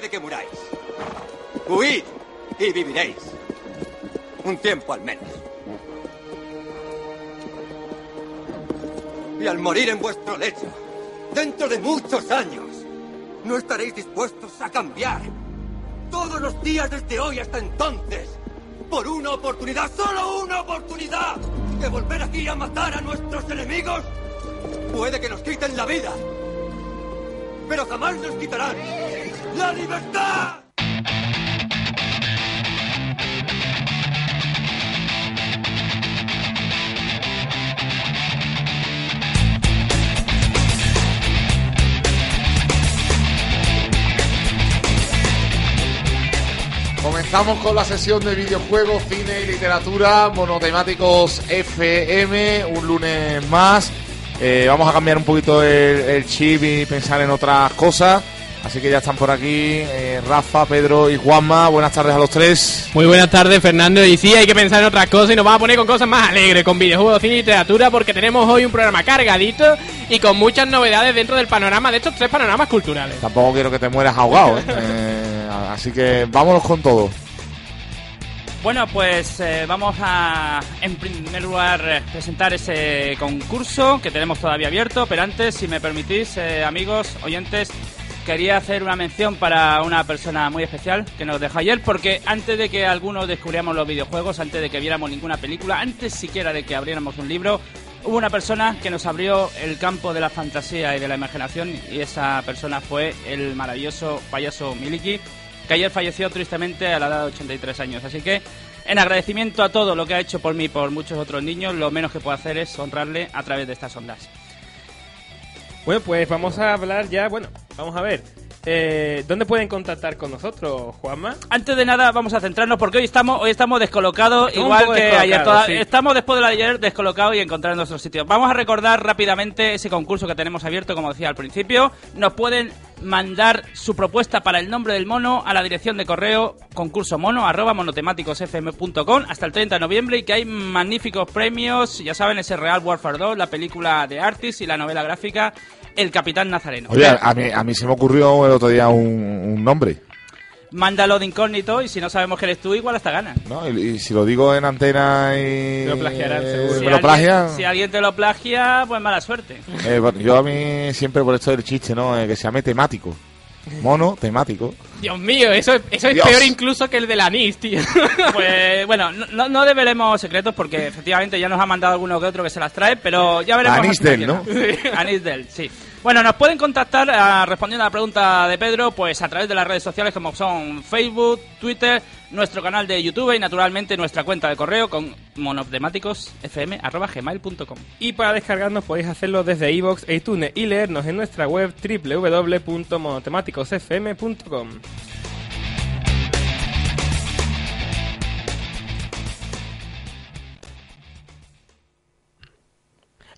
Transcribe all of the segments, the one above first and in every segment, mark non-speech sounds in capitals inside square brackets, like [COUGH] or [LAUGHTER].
Puede que muráis. Huid y viviréis. Un tiempo al menos. Y al morir en vuestro lecho, dentro de muchos años, no estaréis dispuestos a cambiar. Todos los días desde hoy hasta entonces, por una oportunidad, solo una oportunidad, de volver aquí a matar a nuestros enemigos. Puede que nos quiten la vida, pero jamás nos quitarán la libertad. Comenzamos con la sesión de videojuegos, cine y literatura, monotemáticos FM, un lunes más. Eh, vamos a cambiar un poquito el, el chip y pensar en otras cosas. Así que ya están por aquí eh, Rafa, Pedro y Juanma. Buenas tardes a los tres. Muy buenas tardes, Fernando. Y sí, hay que pensar en otras cosas y nos vamos a poner con cosas más alegres, con videojuegos, cine y literatura, porque tenemos hoy un programa cargadito y con muchas novedades dentro del panorama de estos tres panoramas culturales. Tampoco quiero que te mueras ahogado, ¿eh? [LAUGHS] Eh, así que vámonos con todo. Bueno, pues eh, vamos a, en primer lugar, presentar ese concurso que tenemos todavía abierto, pero antes, si me permitís, eh, amigos, oyentes, quería hacer una mención para una persona muy especial que nos dejó ayer, porque antes de que algunos descubriéramos los videojuegos, antes de que viéramos ninguna película, antes siquiera de que abriéramos un libro, hubo una persona que nos abrió el campo de la fantasía y de la imaginación, y esa persona fue el maravilloso payaso Miliki, que ayer falleció tristemente a la edad de 83 años. Así que, en agradecimiento a todo lo que ha hecho por mí y por muchos otros niños, lo menos que puedo hacer es honrarle a través de estas ondas. Bueno, pues vamos a hablar ya, bueno, vamos a ver. Eh, ¿Dónde pueden contactar con nosotros, Juanma? Antes de nada, vamos a centrarnos porque hoy estamos hoy estamos descolocados, Estamos igual que ayer. descolocados, toda- sí. Estamos después de ayer descolocados y encontrando nuestros sitios. Vamos a recordar rápidamente ese concurso que tenemos abierto, como decía al principio. Nos pueden mandar su propuesta para el nombre del mono a la dirección de correo concurso mono arroba monotemáticosfm.com hasta el 30 de noviembre y que hay magníficos premios, ya saben, ese Real Warfare 2, la película de Artis y la novela gráfica El Capitán Nazareno. Oye, a mí, a mí se me ocurrió el otro día un, un nombre. Mándalo de incógnito y si no sabemos que eres tú, igual hasta ganas. ¿no? Y, y si lo digo en antena y. Lo plagiarán, seguro. ¿Me Si lo alguien- plagian? Si alguien te lo plagia, pues mala suerte. Eh, bueno, yo a mí siempre por esto del chiste, ¿no? Eh, que se llame temático. Mono, temático. Dios mío, eso, eso es Dios. peor incluso que el del anís, tío. [LAUGHS] Pues bueno, no- no, develemos secretos porque efectivamente ya nos ha mandado alguno que otro que se las trae, pero ya veremos. Anís del. ¿no? Sí, Anís del, sí. Bueno, nos pueden contactar ah, respondiendo a la pregunta de Pedro, pues a través de las redes sociales como son Facebook, Twitter, nuestro canal de YouTube y naturalmente nuestra cuenta de correo con monotemáticosfm.gmail.com. Y para descargarnos podéis hacerlo desde iVoox e iTunes y leernos en nuestra web www.monotemáticosfm.com.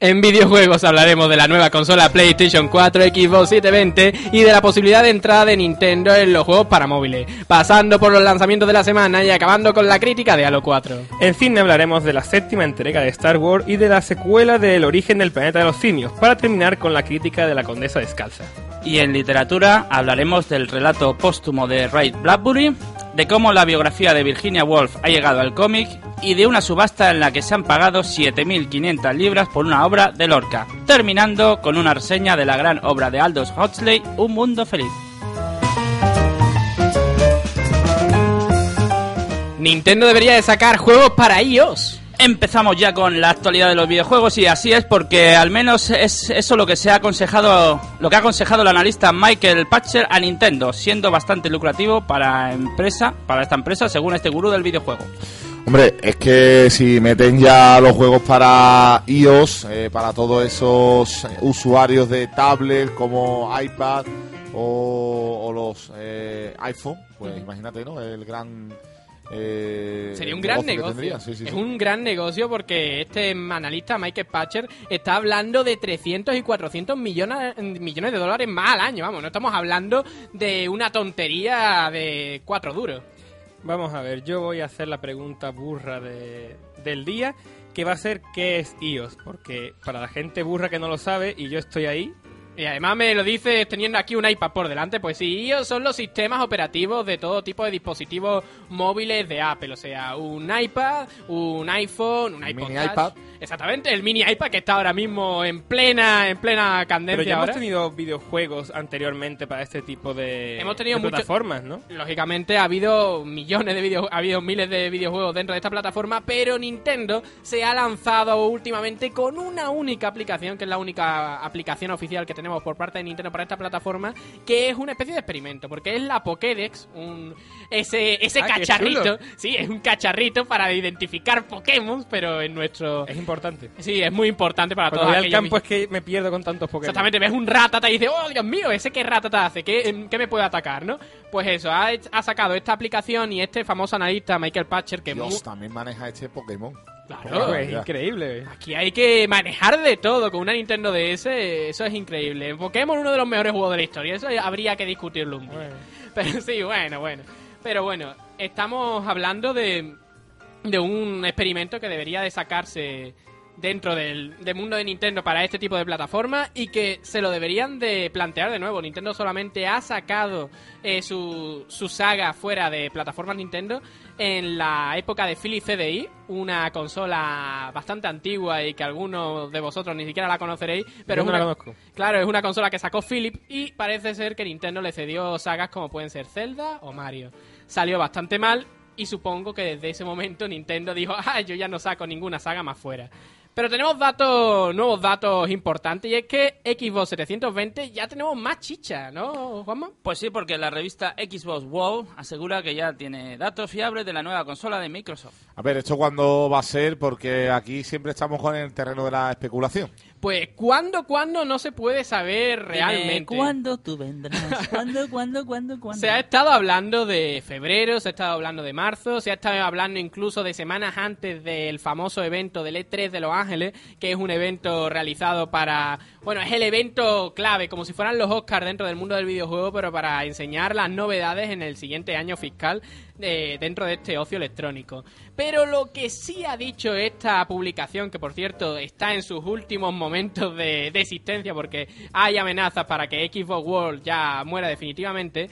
En videojuegos hablaremos de la nueva consola PlayStation 4, Xbox 720 y de la posibilidad de entrada de Nintendo en los juegos para móviles, pasando por los lanzamientos de la semana y acabando con la crítica de Halo 4. En cine hablaremos de la séptima entrega de Star Wars y de la secuela de El origen del planeta de los simios, para terminar con la crítica de la Condesa Descalza. Y en literatura hablaremos del relato póstumo de Ray Bradbury, de cómo la biografía de Virginia Woolf ha llegado al cómic y de una subasta en la que se han pagado 7.500 libras por una obra de Lorca, terminando con una reseña de la gran obra de Aldous Huxley, Un Mundo Feliz. Nintendo debería de sacar juegos para iOS. Empezamos ya con la actualidad de los videojuegos y así es porque al menos es eso lo que se ha aconsejado, lo que ha aconsejado el analista Michael Patcher a Nintendo, siendo bastante lucrativo para empresa, para esta empresa, según este gurú del videojuego. Hombre, es que si meten ya los juegos para iOS, eh, para todos esos usuarios de tablet como iPad o, o los eh, iPhone, pues imagínate, ¿no? El gran... eh, Sería un gran negocio. tendrían. Sí, sí, es sí. un gran negocio porque este analista, Michael Patcher, está hablando de 300 y 400 millones, millones de dólares más al año. Vamos, no estamos hablando de una tontería de cuatro duros. Vamos a ver, yo voy a hacer la pregunta burra de- del día, que va a ser ¿qué es iOS? Porque para la gente burra que no lo sabe, y yo estoy ahí, Y además me lo dices teniendo aquí un iPad por delante, pues sí, iOS son los sistemas operativos de todo tipo de dispositivos móviles de Apple, o sea, un iPad, un iPhone, un iPod mini Touch. iPad. Exactamente, el mini iPad que está ahora mismo en plena en plena pero candencia ya hemos ahora. tenido videojuegos anteriormente para este tipo de, Hemos tenido de mucho- plataformas, ¿no? Lógicamente ha habido millones de videojuegos, ha habido miles de videojuegos dentro de esta plataforma, pero Nintendo se ha lanzado últimamente con una única aplicación, que es la única aplicación oficial que tenemos por parte de Nintendo para esta plataforma, que es una especie de experimento, porque es la Pokédex, un ese ese Ah, cacharrito, sí, es un cacharrito para identificar Pokémon, pero en nuestro Es importante. Sí, es muy importante para Cuando todos voy al campo es que me pierdo con tantos Pokémon. Exactamente, ves un ratata y dices, oh Dios mío, ese qué ratata hace, ¿qué, qué me puede atacar, no? Pues eso, ha, ha sacado esta aplicación y este famoso analista, Michael Patcher, que Dios, también maneja este Pokémon. Claro, Pues, ya. increíble. aquí hay que manejar de todo con una Nintendo DS, eso es increíble. Pokémon uno de los mejores juegos de la historia, eso habría que discutirlo un día. Bueno. [LAUGHS] Pero sí, bueno, bueno. Pero bueno, estamos hablando de, de un experimento que debería de sacarse dentro del, del mundo de Nintendo para este tipo de plataforma y que se lo deberían de plantear de nuevo. Nintendo solamente ha sacado eh, su, su saga fuera de plataformas Nintendo en la época de Philips CDI, una consola bastante antigua y que algunos de vosotros ni siquiera la conoceréis, pero Yo es no la una- conozco. Claro, es una consola que sacó Philip y parece ser que Nintendo le cedió sagas como pueden ser Zelda o Mario. Salió bastante mal y supongo que desde ese momento Nintendo dijo, ah, yo ya no saco ninguna saga más fuera. Pero tenemos datos, nuevos datos importantes y es que Xbox 720 ya tenemos más chicha, ¿no, Juanma? Pues sí, porque la revista Xbox World asegura que ya tiene datos fiables de la nueva consola de Microsoft. A ver, ¿esto cuándo va a ser? Porque aquí siempre estamos con el terreno de la especulación. Pues, ¿cuándo, cuándo no se puede saber realmente? ¿Cuándo tú vendrás? [LAUGHS] ¿Cuándo, cuándo, cuándo, cuándo? Se ha estado hablando de febrero, se ha estado hablando de marzo, se ha estado hablando incluso de semanas antes del famoso evento del E3 de Los Ángeles, que es un evento realizado para... Bueno, es el evento clave, como si fueran los Oscars dentro del mundo del videojuego, pero para enseñar las novedades en el siguiente año fiscal eh, dentro de este ocio electrónico. Pero lo que sí ha dicho esta publicación, que por cierto está en sus últimos momentos de, existencia porque hay amenazas para que Xbox World ya muera definitivamente,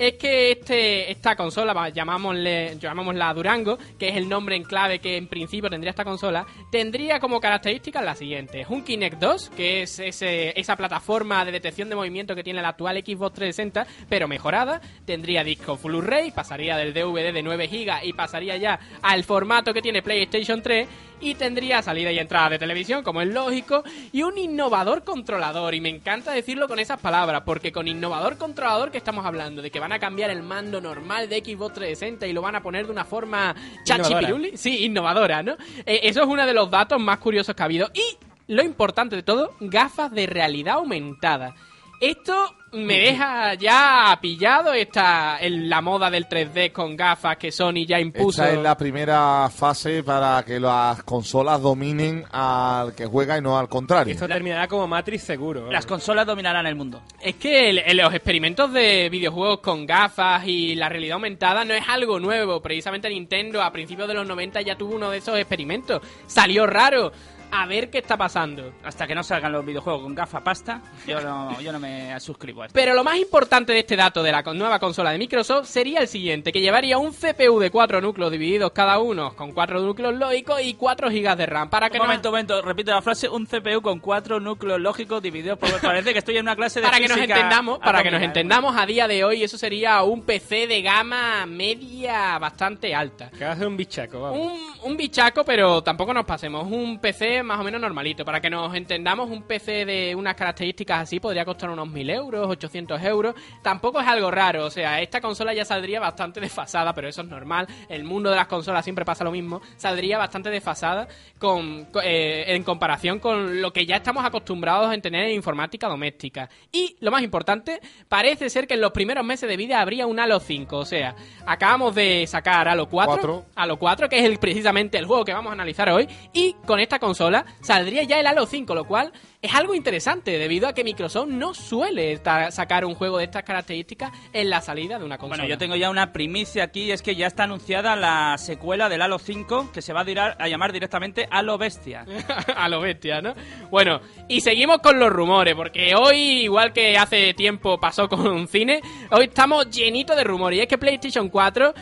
es que este, esta consola, llamámosle, llamámosla Durango, que es el nombre en clave que en principio tendría esta consola, tendría como características las siguientes. Un Kinect 2, que es ese, esa plataforma de detección de movimiento que tiene la actual Xbox 360, pero mejorada. Tendría disco Blu-ray, pasaría del DVD de 9 GB y pasaría ya al formato que tiene PlayStation 3 y tendría salida y entrada de televisión, como es lógico, y un innovador controlador. Y me encanta decirlo con esas palabras, porque con innovador controlador que estamos hablando, de que van a cambiar el mando normal de Xbox 360 y lo van a poner de una forma chachipiruli, sí, innovadora, ¿no? Eh, eso es uno de los datos más curiosos que ha habido. Y lo importante de todo, gafas de realidad aumentada. Esto me deja ya pillado esta en la moda del 3D con gafas que Sony ya impuso. Esta es la primera fase para que las consolas dominen al que juega y no al contrario. Esto terminará como Matrix seguro. Las consolas dominarán el mundo. Es que el- el- los experimentos de videojuegos con gafas y la realidad aumentada no es algo nuevo. Precisamente Nintendo a principios de los 90 ya tuvo uno de esos experimentos. Salió raro. A ver qué está pasando. Hasta que no salgan los videojuegos con gafa pasta, yo no, yo no me suscribo a esto. Pero lo más importante de este dato de la nueva consola de Microsoft sería el siguiente, que llevaría un CPU de 4 núcleos divididos cada uno con 4 núcleos lógicos y 4 GB de RAM. Para que Un no- momento, momento, repito la frase, un CPU con cuatro núcleos lógicos divididos por... Parece que estoy en una clase de [LAUGHS] para que nos entendamos, para que nos ¿eh? entendamos a día de hoy, eso sería un PC de gama media bastante alta. Que va a ser un bichaco, vamos. Un, un bichaco, pero tampoco nos pasemos. Un PC PC más o menos normalito. Para que nos entendamos, un PC de unas características así podría costar unos 1000 euros, 800 euros. Tampoco es algo raro, o sea, esta consola ya saldría bastante [LAUGHS] desfasada, pero eso es normal. El mundo de las consolas siempre pasa lo mismo. Saldría bastante desfasada con, eh, en comparación con lo que ya estamos acostumbrados en tener en informática doméstica. Y lo más importante, parece ser que en los primeros meses de vida habría un Halo 5. O sea, acabamos de sacar Halo 4, Cuatro. Halo 4, que es el, precisamente el juego que vamos a analizar hoy. Y con esta consola saldría ya el Halo 5, lo cual es algo interesante debido a que Microsoft no suele sacar un juego de estas características en la salida de una consola. Bueno, yo tengo ya una primicia aquí, es que ya está anunciada la secuela del Halo 5 que se va a, dirar- a llamar directamente Halo Bestia. [LAUGHS] a lo bestia, ¿no? Bueno, y seguimos con los rumores, porque hoy, igual que hace tiempo pasó con un cine, hoy estamos llenitos de rumores. Y es que PlayStation 4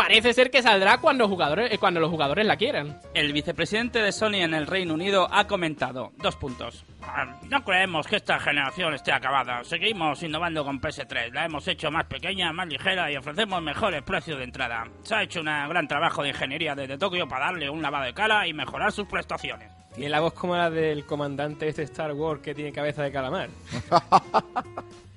parece ser que saldrá cuando, jugadores, eh, cuando los jugadores la quieran. El vicepresidente de Sony en el Reino Unido ha comentado, dos puntos. Ah, No creemos que esta generación esté acabada. Seguimos innovando con PS3. La hemos hecho más pequeña, más ligera y ofrecemos mejores precios de entrada. Se ha hecho un gran trabajo de ingeniería desde Tokio para darle un lavado de cara y mejorar sus prestaciones. Tiene la voz como la del comandante de este Star Wars que tiene cabeza de calamar. [LAUGHS]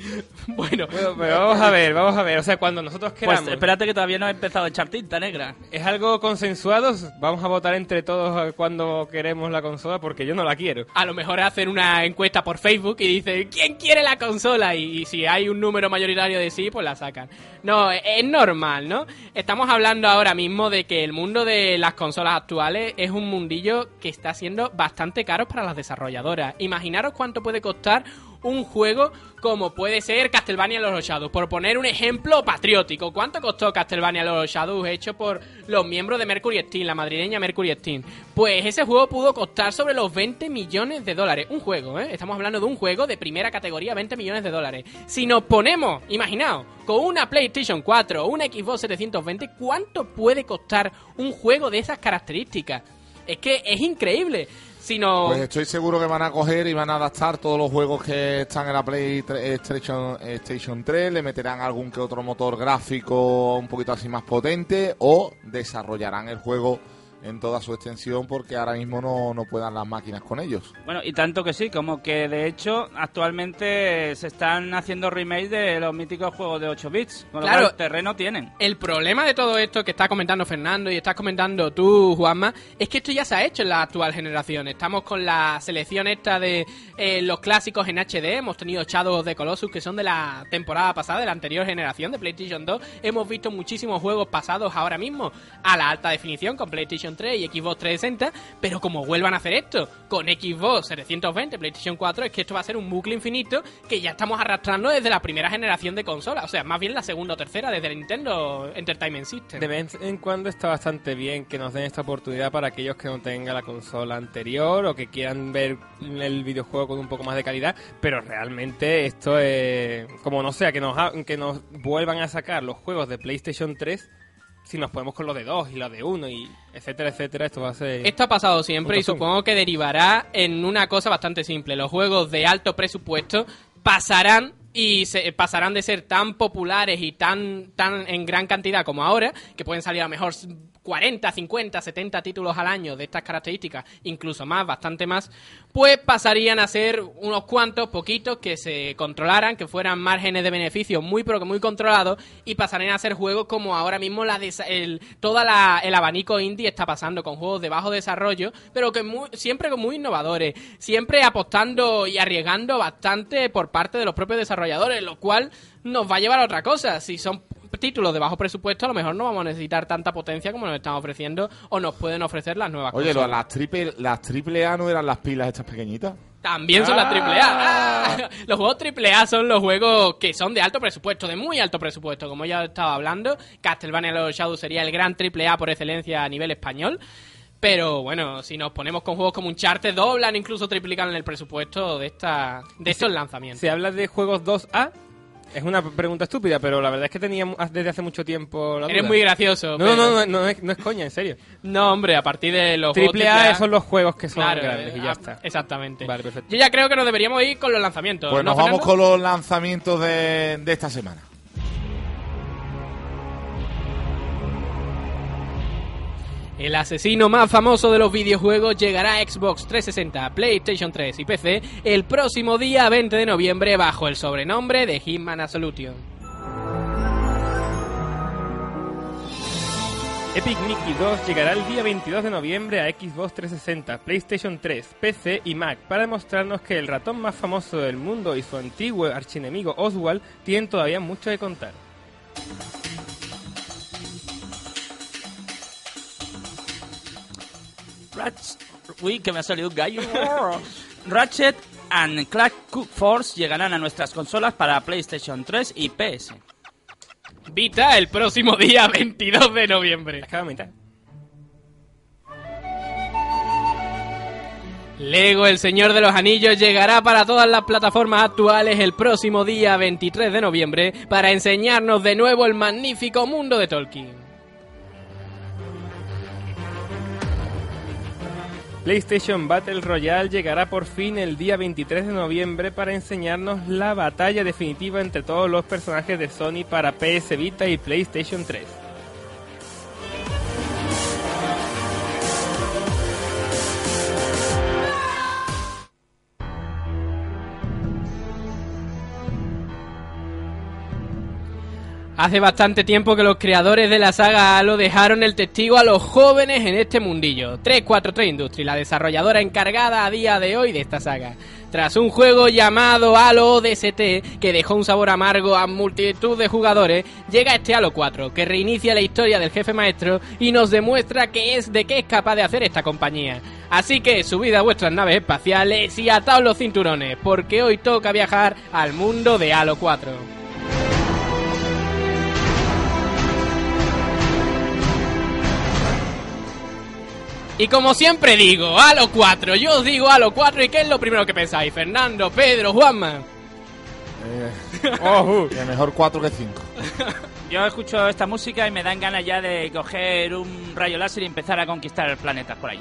[LAUGHS] Bueno, Bueno, pero vamos a ver, vamos a ver. O sea, cuando nosotros queramos... Pues espérate que todavía no he empezado a echar tinta negra. ¿Es algo consensuado? Vamos a votar entre todos cuando queremos la consola porque yo no la quiero. a lo mejor hacen una encuesta por Facebook y dicen ¿quién quiere la consola? Y, y si hay un número mayoritario de sí, pues la sacan. No, es es normal, ¿no? Estamos hablando ahora mismo de que el mundo de las consolas actuales es un mundillo que está siendo bastante caro para las desarrolladoras. Imaginaros cuánto puede costar un juego como puede ser Castlevania Los Shadows, por poner un ejemplo patriótico. ¿Cuánto costó Castlevania Los Shadows hecho por los miembros de Mercury Steam, la madrileña Mercury Steam? Pues ese juego pudo costar sobre los 20 millones de dólares. Un juego, ¿eh? Estamos hablando de un juego de primera categoría, 20 millones de dólares. Si nos ponemos, imaginaos, con una PlayStation 4 o una Xbox 720, ¿cuánto puede costar un juego de esas características? Es que es increíble. Pues estoy seguro que van a coger y van a adaptar todos los juegos que están en la PlayStation Station 3, le meterán algún que otro motor gráfico un poquito así más potente o desarrollarán el juego en toda su extensión porque ahora mismo no, no puedan las máquinas con ellos. Bueno, y tanto que sí, como que de hecho actualmente se están haciendo remakes de los míticos juegos de 8 bits, con lo Claro. cual terreno tienen. El problema de todo esto que está comentando Fernando y estás comentando tú, Juanma, es que esto ya se ha hecho en la actual generación. Estamos con la selección esta de eh, los clásicos en HD. Hemos tenido Shadow of the Colossus que son de la temporada pasada, de la anterior generación de PlayStation 2. Hemos visto muchísimos juegos pasados ahora mismo a la alta definición con PlayStation 3 y Xbox 360. Pero como vuelvan a hacer esto con Xbox 720, PlayStation 4, es que esto va a ser un bucle infinito que ya estamos arrastrando desde la primera generación de consolas. O sea, más bien la segunda o tercera desde Nintendo Entertainment System. De vez en cuando está bastante bien que nos den esta oportunidad para aquellos que no tengan la consola anterior o que quieran ver el videojuego con un poco más de calidad, pero realmente esto es como no sea que nos que nos vuelvan a sacar los juegos de PlayStation 3 si nos podemos con los de 2 y los de 1 y etcétera, etcétera, esto va a ser Esto ha pasado siempre y supongo que derivará en una cosa bastante simple. Los juegos de alto presupuesto pasarán y se, pasarán de ser tan populares y tan, tan en gran cantidad como ahora, que pueden salir a lo mejor 40, 50, 70 títulos al año de estas características, incluso más, bastante más, pues pasarían a ser unos cuantos, poquitos, que se controlaran, que fueran márgenes de beneficio muy, pero que muy controlados, y pasarían a ser juegos como ahora mismo la el, toda la, el abanico indie está pasando, con juegos de bajo desarrollo, pero que muy, siempre muy innovadores, siempre apostando y arriesgando bastante por parte de los propios desarrolladores, lo cual nos va a llevar a otra cosa. Si son títulos de bajo presupuesto, a lo mejor no vamos a necesitar tanta potencia como nos están ofreciendo o nos pueden ofrecer las nuevas Oye, lo- consolas. las triple, las triple A no eran las pilas estas pequeñitas. También son las AAA. Ah, [LAUGHS] Los juegos AAA son los juegos que son de alto presupuesto, de muy alto presupuesto. Como ya estaba hablando, Castlevania Los Shadow sería el gran AAA por excelencia a nivel español. Pero bueno, si nos ponemos con juegos como Uncharted, doblan, incluso triplican el presupuesto de esta de estos lanzamientos. Si hablas de juegos 2A, es una pregunta estúpida, pero la verdad es que tenía desde hace mucho tiempo la Eres muy gracioso. No, pero- no, no, no, es, no es coña, en serio. No, hombre, a partir de los juegos Triple A son los juegos que son Claro, grandes y ya ah, está. Exactamente. Vale, perfecto. Yo ya creo que nos deberíamos ir con los lanzamientos. Pues ¿no, nos vamos con los lanzamientos de, de esta semana. El asesino más famoso de los videojuegos llegará a Xbox 360, PlayStation 3 y PC el próximo día 20 de noviembre bajo el sobrenombre de Hitman Absolution. Epic Mickey 2 llegará el día 22 de noviembre a Xbox 360, PlayStation 3, PC y Mac para demostrarnos que el ratón más famoso del mundo y su antiguo archienemigo Oswald tienen todavía mucho que contar. Ratchet, uy, que me ha salido un gallo. [LAUGHS] Ratchet and Clank Cook Force llegarán a nuestras consolas para PlayStation 3 y PS. Vita el próximo día [LAUGHS] 22 de noviembre. Acaba mitad. Lego El Señor de los Anillos llegará para todas las plataformas actuales el próximo día 23 de noviembre para enseñarnos de nuevo el magnífico mundo de Tolkien. PlayStation Battle Royale llegará por fin el día 23 de noviembre para enseñarnos la batalla definitiva entre todos los personajes de Sony para PS Vita y PlayStation 3. Hace bastante tiempo que los creadores de la saga Halo dejaron el testigo a los jóvenes en este mundillo. 343 Industries, la desarrolladora encargada a día de hoy de esta saga. Tras un juego llamado Halo ODST, que dejó un sabor amargo a multitud de jugadores, llega este Halo 4, que reinicia la historia del jefe maestro y nos demuestra que es de qué es capaz de hacer esta compañía. Así que subid a vuestras naves espaciales y ataos los cinturones, porque hoy toca viajar al mundo de Halo 4. Y como siempre digo, Halo 4, yo os digo Halo 4 y ¿qué es lo primero que pensáis? Fernando, Pedro, Juanma. Eh, [LAUGHS] oh, uh, mejor 4 que 5. [LAUGHS] Yo escucho esta música y me dan ganas ya de coger un rayo láser y empezar a conquistar planetas por ahí.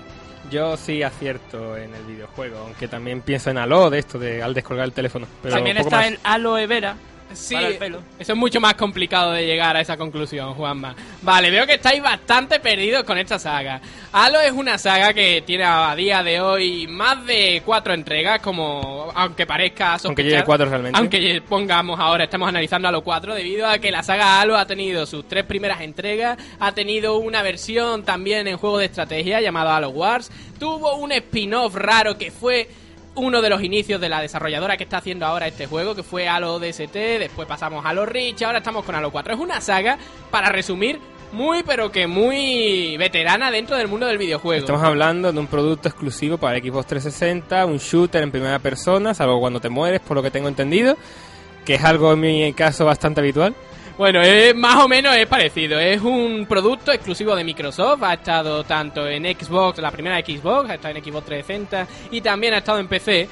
Yo sí acierto en el videojuego, aunque también pienso en Halo de esto de al descolgar el teléfono. Pero También está más. el aloe vera Sí, para el pelo. eso es mucho más complicado de llegar a esa conclusión, Juanma. Vale, veo que estáis bastante perdidos con esta saga. Halo es una saga que tiene a día de hoy más de cuatro entregas, como aunque parezca Aunque sospechar. llegue cuatro realmente. Aunque pongamos ahora, estamos analizando Halo 4 debido a que la saga Halo ha tenido sus tres primeras entregas, ha tenido una versión también en juego de estrategia llamado Halo Wars, tuvo un spin-off raro que fue uno de los inicios de la desarrolladora que está haciendo ahora este juego, que fue Halo DST, después pasamos a Halo Reach, ahora estamos con Halo 4. Es una saga, para resumir, muy pero que muy veterana dentro del mundo del videojuego. Estamos hablando de un producto exclusivo para Xbox 360, un shooter en primera persona, salvo cuando te mueres, por lo que tengo entendido, que es algo en mi caso bastante habitual. Bueno, es, más o menos es parecido. Es un producto exclusivo de Microsoft. Ha estado tanto en Xbox, la primera Xbox, ha estado en Xbox 360 y también ha estado en PC.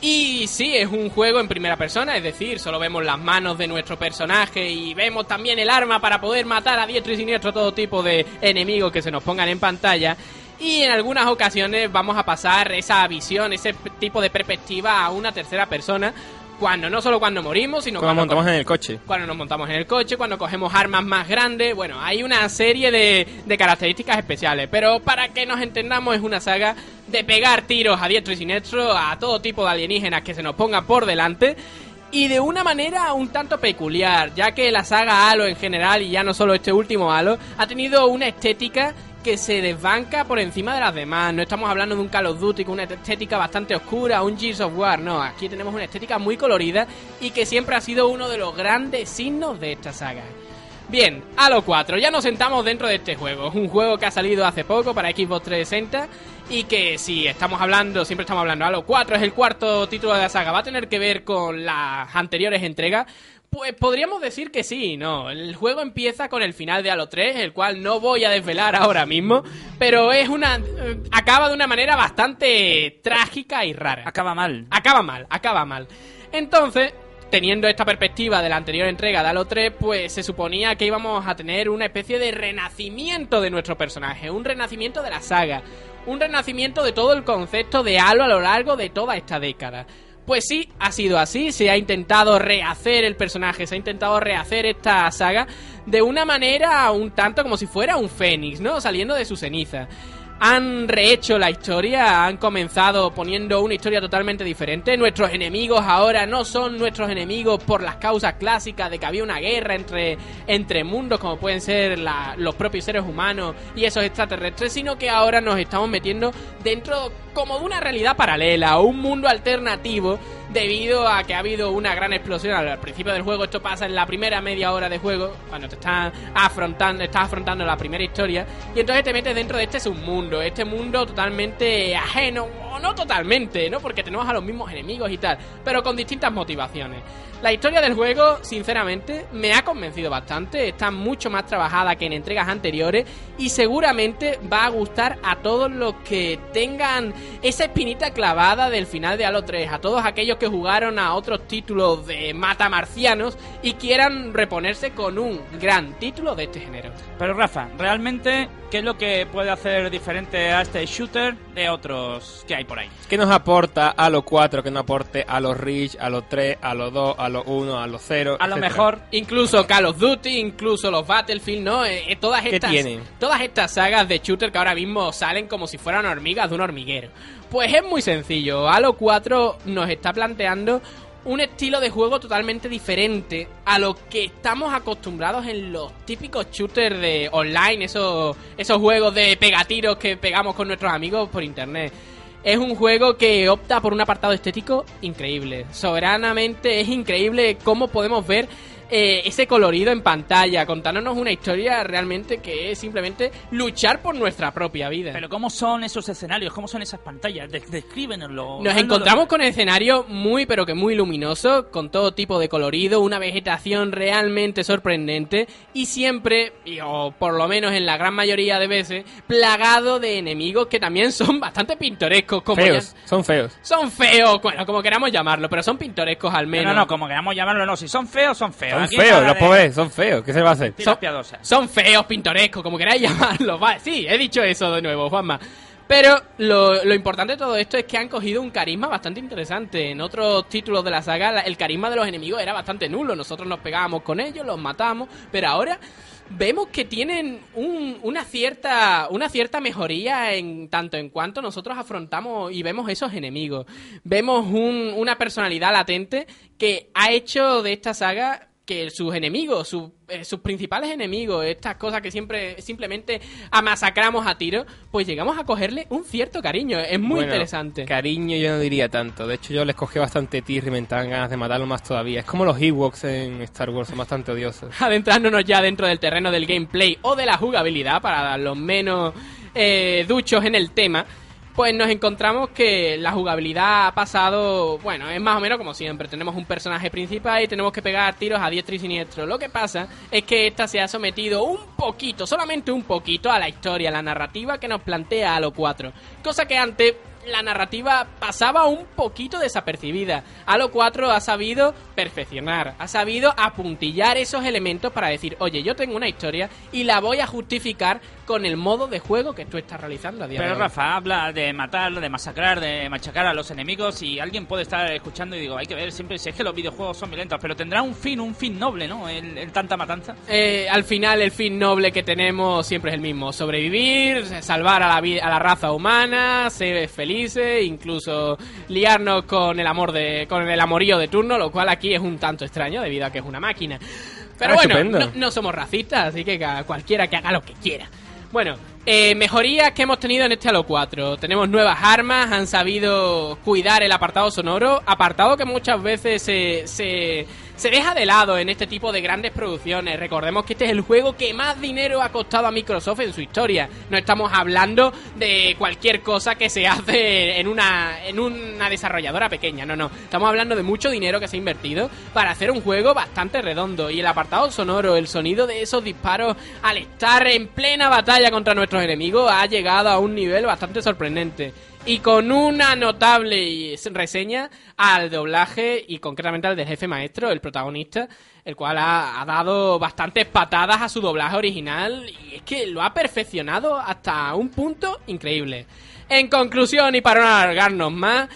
Y sí, es un juego en primera persona, es decir, solo vemos las manos de nuestro personaje y vemos también el arma para poder matar a diestro y siniestro todo tipo de enemigos que se nos pongan en pantalla. Y en algunas ocasiones vamos a pasar esa visión, ese tipo de perspectiva a una tercera persona. Cuando no solo cuando morimos, sino Cuando cuando montamos en el coche. cuando nos montamos en el coche, cuando cogemos armas más grandes. Bueno, hay una serie de, de características especiales. Pero para que nos entendamos, es una saga de pegar tiros a diestro y siniestro a todo tipo de alienígenas que se nos pongan por delante. Y de una manera un tanto peculiar, ya que la saga Halo en general, y ya no solo este último Halo, ha tenido una estética que se desbanca por encima de las demás. No estamos hablando de un Call of Duty con una estética bastante oscura, un Gears of War, no. Aquí tenemos una estética muy colorida y que siempre ha sido uno de los grandes signos de esta saga. Bien, Halo 4, ya nos sentamos dentro de este juego. Un juego que ha salido hace poco para Xbox 360 y que si estamos hablando, siempre estamos hablando, Halo 4 es el cuarto título de la saga, va a tener que ver con las anteriores entregas. Pues podríamos decir que sí, no. El juego empieza con el final de Halo 3, el cual no voy a desvelar ahora mismo, pero es una eh, acaba de una manera bastante trágica y rara. Acaba mal. Acaba mal, acaba mal. Entonces, teniendo esta perspectiva de la anterior entrega de Halo 3, pues se suponía que íbamos a tener una especie de renacimiento de nuestro personaje, un renacimiento de la saga, un renacimiento de todo el concepto de Halo a lo largo de toda esta década. Pues sí, ha sido así, se ha intentado rehacer el personaje, se ha intentado rehacer esta saga de una manera un tanto como si fuera un fénix, ¿no? Saliendo de su ceniza han rehecho la historia, han comenzado poniendo una historia totalmente diferente. Nuestros enemigos ahora no son nuestros enemigos por las causas clásicas de que había una guerra entre, entre mundos, como pueden ser la- los propios seres humanos y esos extraterrestres, sino que ahora nos estamos metiendo dentro como de una realidad paralela, un mundo alternativo debido a que ha habido una gran explosión al principio del juego. Esto pasa en la primera media hora de juego, cuando te están afrontando, estás afrontando la primera historia, y entonces te metes dentro de este submundo, este mundo totalmente ajeno, o no totalmente, ¿no? Porque tenemos a los mismos enemigos y tal, pero con distintas motivaciones. La historia del juego, sinceramente, me ha convencido bastante, está mucho más trabajada que en entregas anteriores y seguramente va a gustar a todos los que tengan esa espinita clavada del final de Halo 3, a todos aquellos que jugaron a otros títulos de mata marcianos y quieran reponerse con un gran título de este género. Pero Rafa, realmente, ¿qué es lo que puede hacer diferente a este shooter de otros que hay por ahí? ¿Qué nos aporta a los 4 que no aporte a los Reach, a los 3, a los 2, a los 1, a los 0? A lo mejor Incluso Call of Duty, incluso los Battlefield, ¿no? Eh, eh, todas ¿Qué estas tienen? todas estas sagas de shooter que ahora mismo salen como si fueran hormigas de un hormiguero. Pues es muy sencillo. Halo 4 nos está planteando un estilo de juego totalmente diferente a lo que estamos acostumbrados en los típicos shooters de online, esos, esos juegos de pegatiros que pegamos con nuestros amigos por internet. Es un juego que opta por un apartado estético increíble. Soberanamente es increíble cómo podemos ver eh, ese colorido en pantalla, contándonos una historia realmente que es simplemente luchar por nuestra propia vida. Pero ¿cómo son esos escenarios? ¿Cómo son esas pantallas? De- descríbenoslo. Nos encontramos con escenarios muy pero que muy luminosos, con todo tipo de colorido, una vegetación realmente sorprendente y siempre, o por lo menos en la gran mayoría de veces, plagado de enemigos que también son [LAUGHS] bastante pintorescos, como ya- Feos, son feos. son feos, bueno, como queramos llamarlo, pero son pintorescos al No, menos. no, no, como queramos llamarlo, no. Si son feos, son feos. Son feos, los de pobres, son feos. ¿Qué se va a hacer? Son-. Son feos, pintorescos, como queráis [LAUGHS] llamarlo. Vale, sí, he dicho eso de nuevo, Juanma. Pero lo, lo importante de todo esto es que han cogido un carisma bastante interesante. En otros títulos de la saga, el carisma de los enemigos era bastante nulo. Nosotros nos pegábamos con ellos, los matamos. Pero ahora vemos que tienen un- una cierta una cierta mejoría en tanto en cuanto nosotros afrontamos y vemos esos enemigos. Vemos un- una personalidad latente que ha hecho de esta saga que sus enemigos, sus, eh, sus principales enemigos, estas cosas que siempre simplemente amasacramos a tiro, pues llegamos a cogerle un cierto cariño. Es muy Bueno, interesante. Cariño yo no diría tanto. De hecho yo les cogí bastante tirri y me entraban ganas de matarlo más todavía. Es como los Ewoks en Star Wars, son bastante odiosos. [LAUGHS] adentrándonos ya dentro del terreno del gameplay o de la jugabilidad para los menos eh, duchos en el tema, pues nos encontramos que la jugabilidad ha pasado, bueno, es más o menos como siempre, tenemos un personaje principal y tenemos que pegar tiros a diestro y siniestro. Lo que pasa es que esta se ha sometido un poquito, solamente un poquito a la historia, a la narrativa que nos plantea Halo 4, cosa que antes la narrativa pasaba un poquito desapercibida. Halo 4 ha sabido perfeccionar, ha sabido apuntillar esos elementos para decir, oye, yo tengo una historia y la voy a justificar con el modo de juego que tú estás realizando a día Pero de hoy. Rafa habla de matar, de masacrar, de machacar a los enemigos y alguien puede estar escuchando y digo, hay que ver siempre si es que los videojuegos son violentos, pero tendrá un fin, un fin noble, ¿no? El, el tanta matanza. Eh, al final el fin noble que tenemos siempre es el mismo, sobrevivir, salvar a la, a la raza humana, ser felices, incluso liarnos con el amor de con el amorío de turno, lo cual aquí es un tanto extraño debido a que es una máquina. Pero Ah, bueno, no, no somos racistas, así que cualquiera que haga lo que quiera. Bueno, eh, mejorías que hemos tenido en este Halo 4. Tenemos nuevas armas, han sabido cuidar el apartado sonoro, apartado que muchas veces se, se, se deja de lado en este tipo de grandes producciones. Recordemos que este es el juego que más dinero ha costado a Microsoft en su historia. No estamos hablando de cualquier cosa que se hace en una, en una desarrolladora pequeña, no, no. Estamos hablando de mucho dinero que se ha invertido para hacer un juego bastante redondo. Y el apartado sonoro, el sonido de esos disparos al estar en plena batalla contra nuestros enemigos ha llegado a un nivel bastante sorprendente. Y con una notable reseña al doblaje y concretamente al del jefe maestro, el protagonista, el cual ha, dado bastantes patadas a su doblaje original y es que lo ha perfeccionado hasta un punto increíble. En conclusión y para no alargarnos más,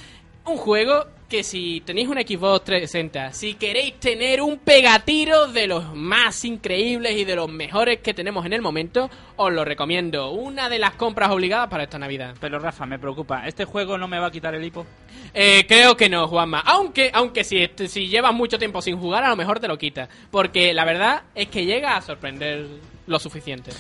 un juego que si tenéis un Xbox 360, si queréis tener un pegatiro de los más increíbles y de los mejores que tenemos en el momento, os lo recomiendo. Una de las compras obligadas para esta Navidad. Pero Rafa, me preocupa. ¿Este juego no me va a quitar el hipo? Eh, creo que no, Juanma. Aunque, aunque si, si llevas mucho tiempo sin jugar, a lo mejor te lo quita. Porque la verdad es que llega a sorprender lo suficiente.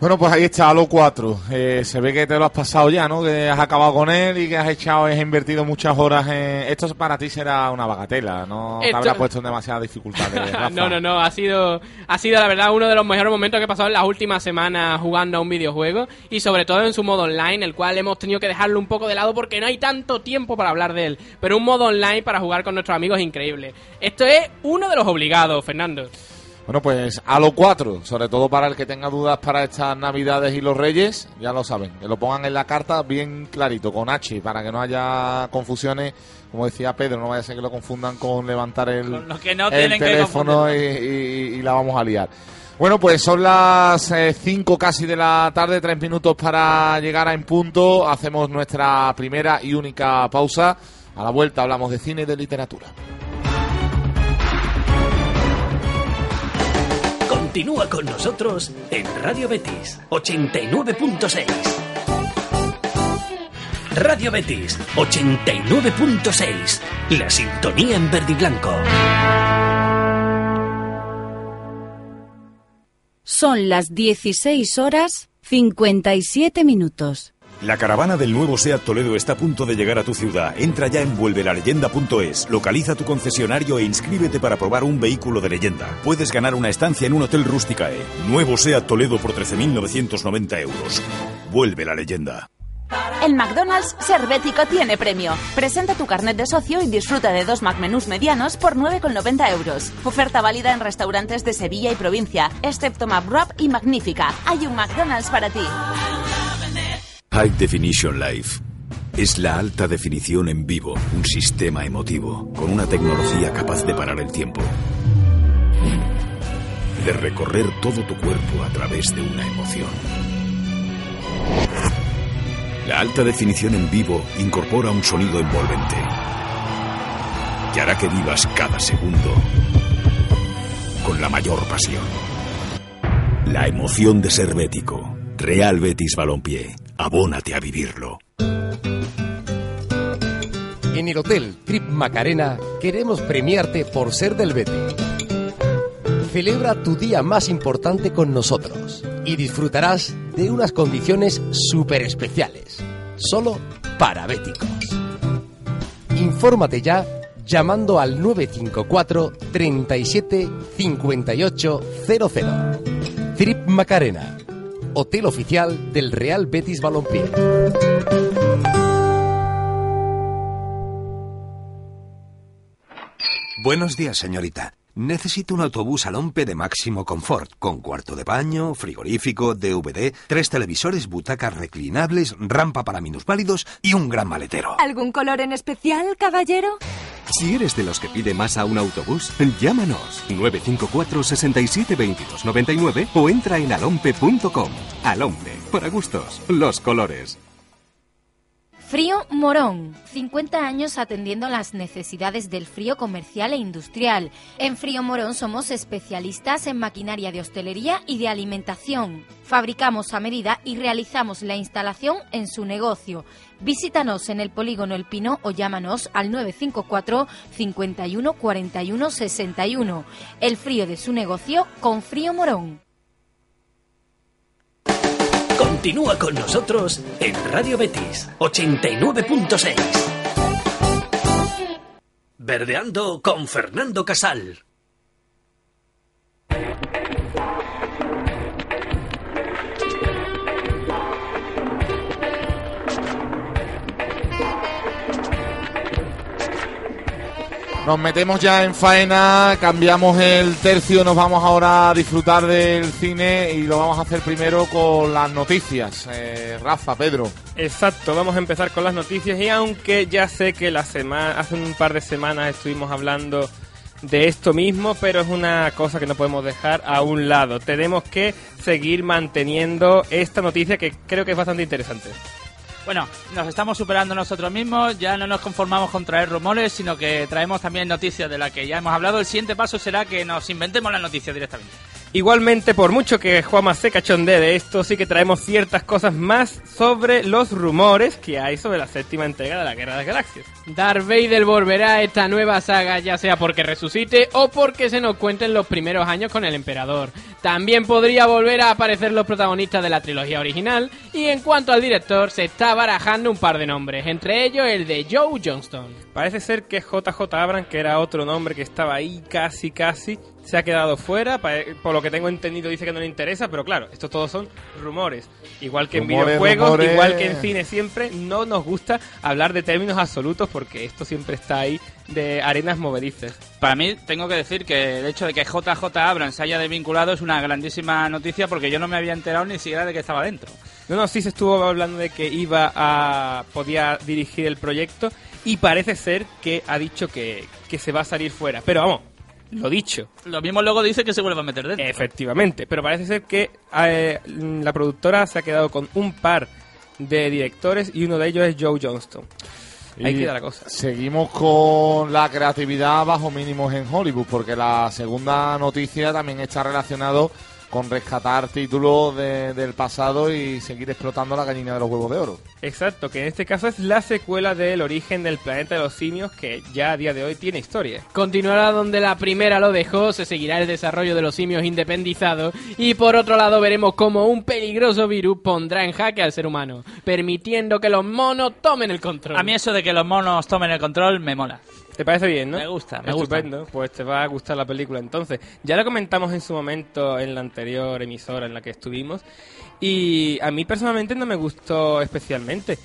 Bueno, pues ahí está, Halo 4. Eh, se ve que te lo has pasado ya, ¿no? Que has acabado con él y que has echado, has invertido muchas horas en... Esto para ti será una bagatela, no te habrá puesto en demasiadas dificultades, [LAUGHS] no, no, no, ha sido, ha sido la verdad uno de los mejores momentos que he pasado en las últimas semanas jugando a un videojuego y sobre todo en su modo online, el cual hemos tenido que dejarlo un poco de lado porque no hay tanto tiempo para hablar de él. Pero un modo online para jugar con nuestros amigos es increíble. Esto es uno de los obligados, Fernando. Bueno, pues Halo 4, sobre todo para el que tenga dudas para estas Navidades y los Reyes, ya lo saben, que lo pongan en la carta bien clarito, con H, para que no haya confusiones. Como decía Pedro, no vaya a ser que lo confundan con levantar el, Con que no el tienen que teléfono y, y- y la vamos a liar. Bueno, pues son las 5 casi de la tarde, tres minutos para llegar a en punto. Hacemos nuestra primera y única pausa. A la vuelta hablamos de cine y de literatura. Continúa con nosotros en Radio Betis 89.6. Radio Betis 89.6. La sintonía en verde y blanco. Son las 16 horas 57 minutos. La caravana del nuevo SEAT Toledo está a punto de llegar a tu ciudad. Entra ya en vuelvelaleyenda.es, localiza tu concesionario e inscríbete para probar un vehículo de leyenda. Puedes ganar una estancia en un hotel Rusticae. Nuevo SEAT Toledo por 13.990 euros. Vuelve la leyenda. El McDonald's Servético tiene premio. Presenta tu carnet de socio y disfruta de dos McMenús medianos por 9,90 euros. Oferta válida en restaurantes de Sevilla y provincia, excepto McWrap y Magnífica. Hay un McDonald's para ti. High Definition Life. Es la alta definición en vivo, un sistema emotivo, con una tecnología capaz de parar el tiempo. De recorrer todo tu cuerpo a través de una emoción. La alta definición en vivo incorpora un sonido envolvente que hará que vivas cada segundo con la mayor pasión. La emoción de ser bético. Real Betis Balompié. Abónate a vivirlo. En el Hotel Trip Macarena queremos premiarte por ser del Betis. Celebra tu día más importante con nosotros y disfrutarás de unas condiciones súper especiales, solo para béticos. Infórmate ya llamando al 954 37 58 00. Trip Macarena, hotel oficial del Real Betis Balompié. Buenos días, señorita. Necesito un autobús al Ompe de máximo confort, con cuarto de baño, frigorífico, DVD, tres televisores, butacas reclinables, rampa para minusválidos y un gran maletero. ¿Algún color en especial, caballero? Si eres de los que pide más a un autobús, llámanos 954 67 22 99 o entra en alompe.com. Alompe, para gustos, los colores. Frío Morón, 50 años atendiendo las necesidades del frío comercial e industrial. En Frío Morón somos especialistas en maquinaria de hostelería y de alimentación. Fabricamos a medida y realizamos la instalación en su negocio. Visítanos en el polígono El Pino o llámanos al 954 51 41 61. El frío de su negocio con Frío Morón. Continúa con nosotros en Radio Betis 89.6. Verdeando con Fernando Casal. Nos metemos ya en faena, cambiamos el tercio, nos vamos ahora a disfrutar del cine y lo vamos a hacer primero con las noticias. Eh, Rafa, Pedro. Exacto, vamos a empezar con las noticias y aunque ya sé que la semana, hace un par de semanas estuvimos hablando de esto mismo, pero es una cosa que no podemos dejar a un lado. Tenemos que seguir manteniendo esta noticia que creo que es bastante interesante. Bueno, nos estamos superando nosotros mismos, ya no nos conformamos con traer rumores, sino que traemos también noticias de las que ya hemos hablado. El siguiente paso será que nos inventemos las noticias directamente. Igualmente, por mucho que Juanma se cachondee de esto, sí que traemos ciertas cosas más sobre los rumores que hay sobre la séptima entrega de la Guerra de las Galaxias. Darth Vader volverá a esta nueva saga ya sea porque resucite o porque se nos cuenten los primeros años con el emperador. También podría volver a aparecer los protagonistas de la trilogía original y en cuanto al director se está barajando un par de nombres, entre ellos el de Joe Johnston. Parece ser que JJ Abrams, que era otro nombre que estaba ahí casi casi, se ha quedado fuera. Por lo que tengo entendido dice que no le interesa, pero claro, estos todos son rumores. Igual que en Rumores, videojuegos, rumores. igual que en cine siempre, no nos gusta hablar de términos absolutos porque esto siempre está ahí de arenas movedizas. Para mí, tengo que decir que el hecho de que JJ Abrams se haya desvinculado es una grandísima noticia porque yo no me había enterado ni siquiera de que estaba dentro. No, no, sí se estuvo hablando de que iba a. podía dirigir el proyecto y parece ser que ha dicho que, que se va a salir fuera. Pero vamos, lo dicho. Lo mismo luego dice que se vuelve a meter dentro. Efectivamente, pero parece ser que eh, la productora se ha quedado con un par de directores y uno de ellos es Joe Johnston. Ahí queda la cosa. Seguimos con la creatividad bajo mínimos en Hollywood, porque la segunda noticia también está relacionado con rescatar títulos de- del pasado y seguir explotando la gallina de los huevos de oro. Exacto, que en este caso es la secuela del origen del planeta de los simios que ya a día de hoy tiene historia. Continuará donde la primera lo dejó, se seguirá el desarrollo de los simios independizados y por otro lado veremos cómo un peligroso virus pondrá en jaque al ser humano, permitiendo que los monos tomen el control. A mí eso de que los monos tomen el control me mola. ¿Te parece bien, no? Me gusta, me gusta. Estupendo, pues te va a gustar la película entonces. Ya lo comentamos en su momento en la anterior emisora en la que estuvimos y a mí personalmente no me gustó especialmente,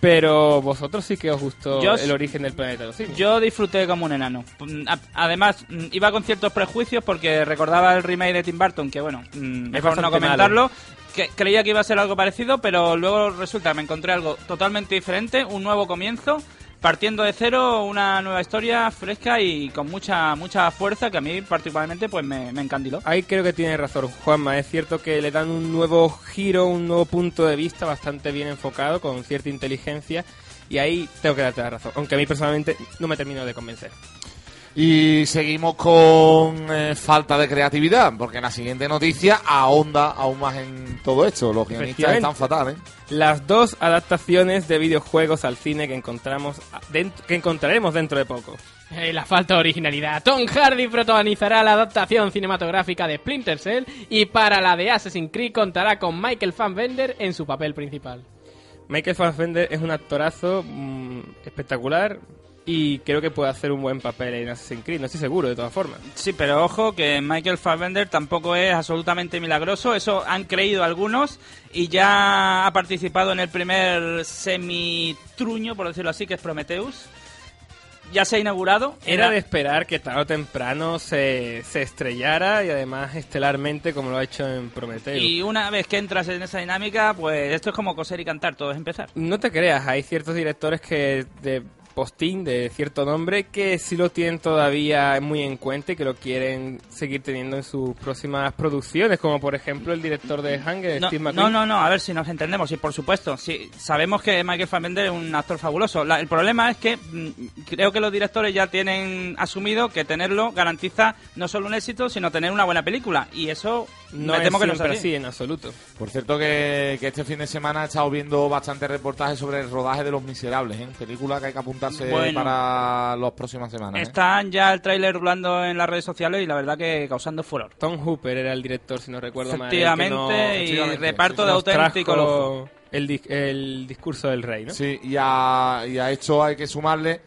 pero vosotros sí que os gustó Yo- el origen del planeta de los simios. Yo disfruté como un enano. Mm, Además, mm, iba con ciertos prejuicios porque recordaba el remake de Tim Burton, que bueno, mm, mejor no comentarlo. Que creía que iba a ser algo parecido, pero luego resulta que me encontré algo totalmente diferente, un nuevo comienzo, partiendo de cero, una nueva historia fresca y con mucha mucha fuerza que a mí particularmente pues me, me encandiló. Ahí creo que tiene razón Juanma, es cierto que le dan un nuevo giro, un nuevo punto de vista bastante bien enfocado, con cierta inteligencia, y ahí tengo que darte la razón, aunque a mí personalmente no me termino de convencer. Y seguimos con eh, falta de creatividad, porque la siguiente noticia ahonda aún más en todo esto. Los guionistas están fatales. Las dos adaptaciones de videojuegos al cine que encontramos dent- que encontraremos dentro de poco. Eh, la falta de originalidad. Tom Hardy protagonizará la adaptación cinematográfica de Splinter Cell y para la de Assassin's Creed contará con Michael Fassbender en su papel principal. Michael Fassbender es un actorazo mm, espectacular y creo que puede hacer un buen papel en Assassin's Creed, no estoy seguro de todas formas. Sí, pero ojo que Michael Fassbender tampoco es absolutamente milagroso, eso han creído algunos y ya ha participado en el primer semi-truño, por decirlo así, que es Prometheus. Ya se ha inaugurado. Era de esperar que tarde o temprano se, se estrellara y además estelarmente como lo ha hecho en Prometeo. Y una vez que entras en esa dinámica, pues esto es como coser y cantar, todo es empezar. No te creas, hay ciertos directores que de postín de cierto nombre que sí lo tienen todavía muy en cuenta y que lo quieren seguir teniendo en sus próximas producciones, como por ejemplo el director de Hunger, No, Steve no, McQueen. no, no, a ver si nos entendemos, y por supuesto, sí, sabemos que Michael Fassbender es un actor fabuloso. La- el problema es que mm, creo que los directores ya tienen asumido que tenerlo garantiza no solo un éxito, sino tener una buena película, y eso No me es temo que no es siempre así. en absoluto. Por cierto que, que este fin de semana he estado viendo bastantes reportajes sobre el rodaje de Los Miserables, ¿eh? película que hay que Bueno. para las próximas semanas. ¿eh? Están ya el tráiler rulando en las redes sociales y la verdad que causando furor. Tom Hooper era el director, si no recuerdo mal. el que Efectivamente, y efectivamente, reparto de auténtico. El, dis- el discurso del rey, ¿no? Sí, y a, y a esto hay que sumarle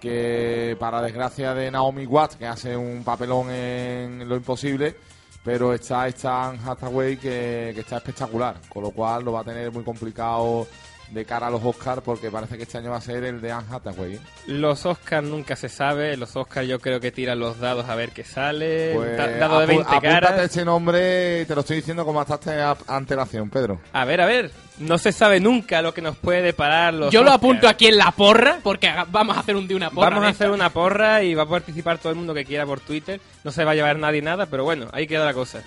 que para desgracia de Naomi Watts, que hace un papelón en Lo Imposible, pero está esta Anne Hathaway que, que está espectacular, con lo cual lo va a tener muy complicado de cara a los Oscars porque parece que este año va a ser el de Anne Hathaway. ¿eh? Los Oscars nunca se sabe. Los Oscars yo creo que tiran los dados a ver qué sale. Pues, Da- dado de apu- 20 apúntate caras. este nombre, te lo estoy diciendo como bastante a- antelación, Pedro. A ver, a ver. No se sabe nunca lo que nos puede deparar los Yo lo apunto aquí en la porra, porque vamos a hacer un de una porra. Vamos a hacer esta. una porra y va a participar todo el mundo que quiera por Twitter. No se va a llevar nadie nada, pero bueno, ahí queda la cosa.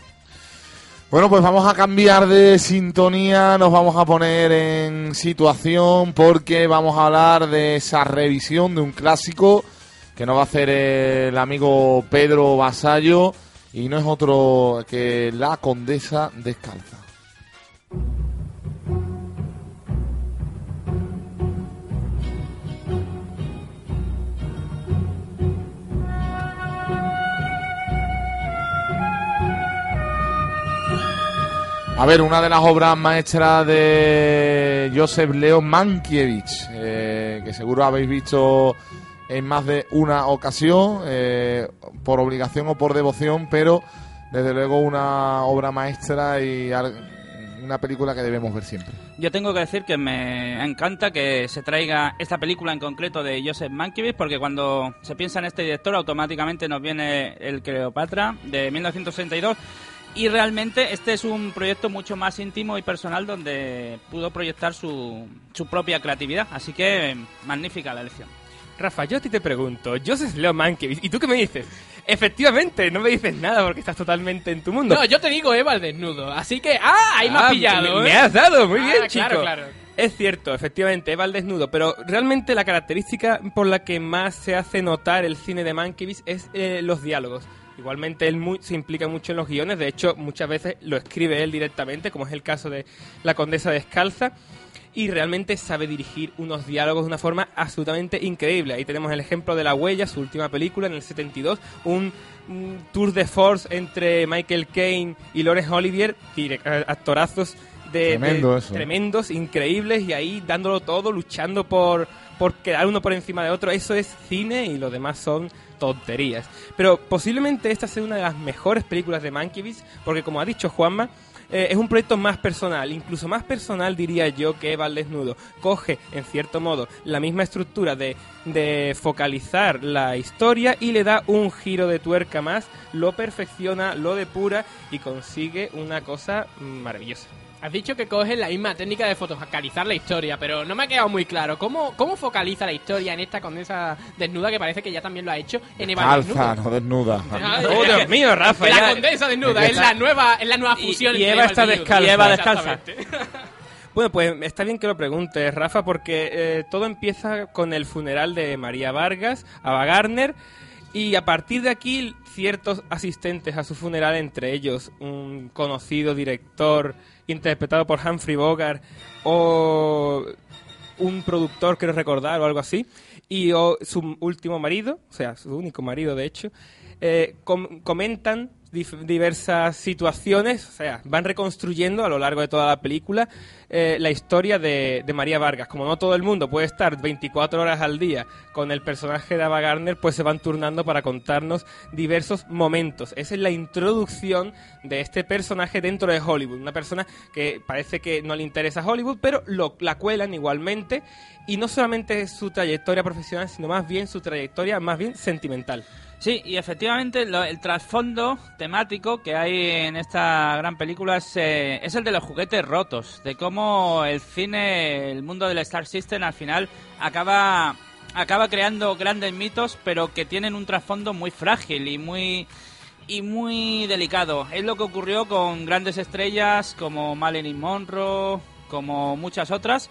Bueno, pues vamos a cambiar de sintonía, nos vamos a poner en situación porque vamos a hablar de esa revisión de un clásico que nos va a hacer el amigo Pedro Basallo y no es otro que la Condesa Descalza. A ver, una de las obras maestras de Joseph Leo Mankiewicz, eh, que seguro habéis visto en más de una ocasión, eh, por obligación o por devoción, pero desde luego una obra maestra y una película que debemos ver siempre. Yo tengo que decir que me encanta que se traiga esta película en concreto de Joseph Mankiewicz, porque cuando se piensa en este director automáticamente nos viene el Cleopatra de 1962 y realmente este es un proyecto mucho más íntimo y personal donde pudo proyectar su, su propia creatividad, así que magnífica la elección. Rafa, yo a ti te pregunto, Joseph Leo Mankiewicz, ¿y tú qué me dices? Efectivamente, no me dices nada porque estás totalmente en tu mundo. No, yo te digo Eva al desnudo. Así que, ah, ahí me has Ah, pillado. Me, ¿eh? me has dado, muy Ah, bien, chico. claro, claro. Es cierto, efectivamente, Eva al desnudo, pero realmente la característica por la que más se hace notar el cine de Mankiewicz es eh, los diálogos. Igualmente él muy- se implica mucho en los guiones, de hecho muchas veces lo escribe él directamente, como es el caso de La Condesa Descalza, y realmente sabe dirigir unos diálogos de una forma absolutamente increíble. Ahí tenemos el ejemplo de La Huella, su última película en el 72, un, un tour de force entre Michael Caine y Laurence Olivier, eh, actorazos de, Tremendo de- tremendos, increíbles. Y ahí dándolo todo, luchando por, por quedar uno por encima de otro. Eso es cine y lo demás son tonterías. Pero posiblemente esta sea una de las mejores películas de Mankiewicz porque como ha dicho Juanma, eh, es un proyecto más personal, incluso más personal diría yo que Eva al desnudo. Coge, en cierto modo, la misma estructura de, de focalizar la historia y le da un giro de tuerca más, lo perfecciona, lo depura y consigue una cosa maravillosa. Has dicho que coges la misma técnica de fotofocalizar la historia, pero no me ha quedado muy claro. ¿Cómo, cómo focaliza la historia en esta condesa desnuda que parece que ya también lo ha hecho en Eva al Calza, desnudo? no desnuda. [LAUGHS] Ah, Oh, es Dios mío, Rafa, La ya- condesa desnuda es la nueva, es la nueva fusión. y entre Eva está descalza. Y Eva descalza. [LAUGHS] Bueno, pues está bien que lo preguntes, Rafa, porque eh, todo empieza con el funeral de María Vargas, Ava Gardner, y a partir de aquí ciertos asistentes a su funeral, entre ellos un conocido director interpretado por Humphrey Bogart o un productor, quiero recordar, o algo así, y o su último marido, o sea, su único marido de hecho, eh, com- comentan diversas situaciones, o sea, van reconstruyendo a lo largo de toda la película eh, la historia de, de María Vargas. Como no todo el mundo puede estar 24 horas al día con el personaje de Ava Gardner, pues se van turnando para contarnos diversos momentos. Esa es la introducción de este personaje dentro de Hollywood. Una persona que parece que no le interesa Hollywood, pero lo, la cuelan igualmente. Y no solamente su trayectoria profesional, sino más bien su trayectoria más bien sentimental. Sí, y efectivamente el trasfondo temático que hay en esta gran película es, eh, es el de los juguetes rotos, de cómo el cine, el mundo del Star System al final acaba acaba creando grandes mitos, pero que tienen un trasfondo muy frágil y muy y muy delicado. Es lo que ocurrió con grandes estrellas como Marilyn Monroe, como muchas otras.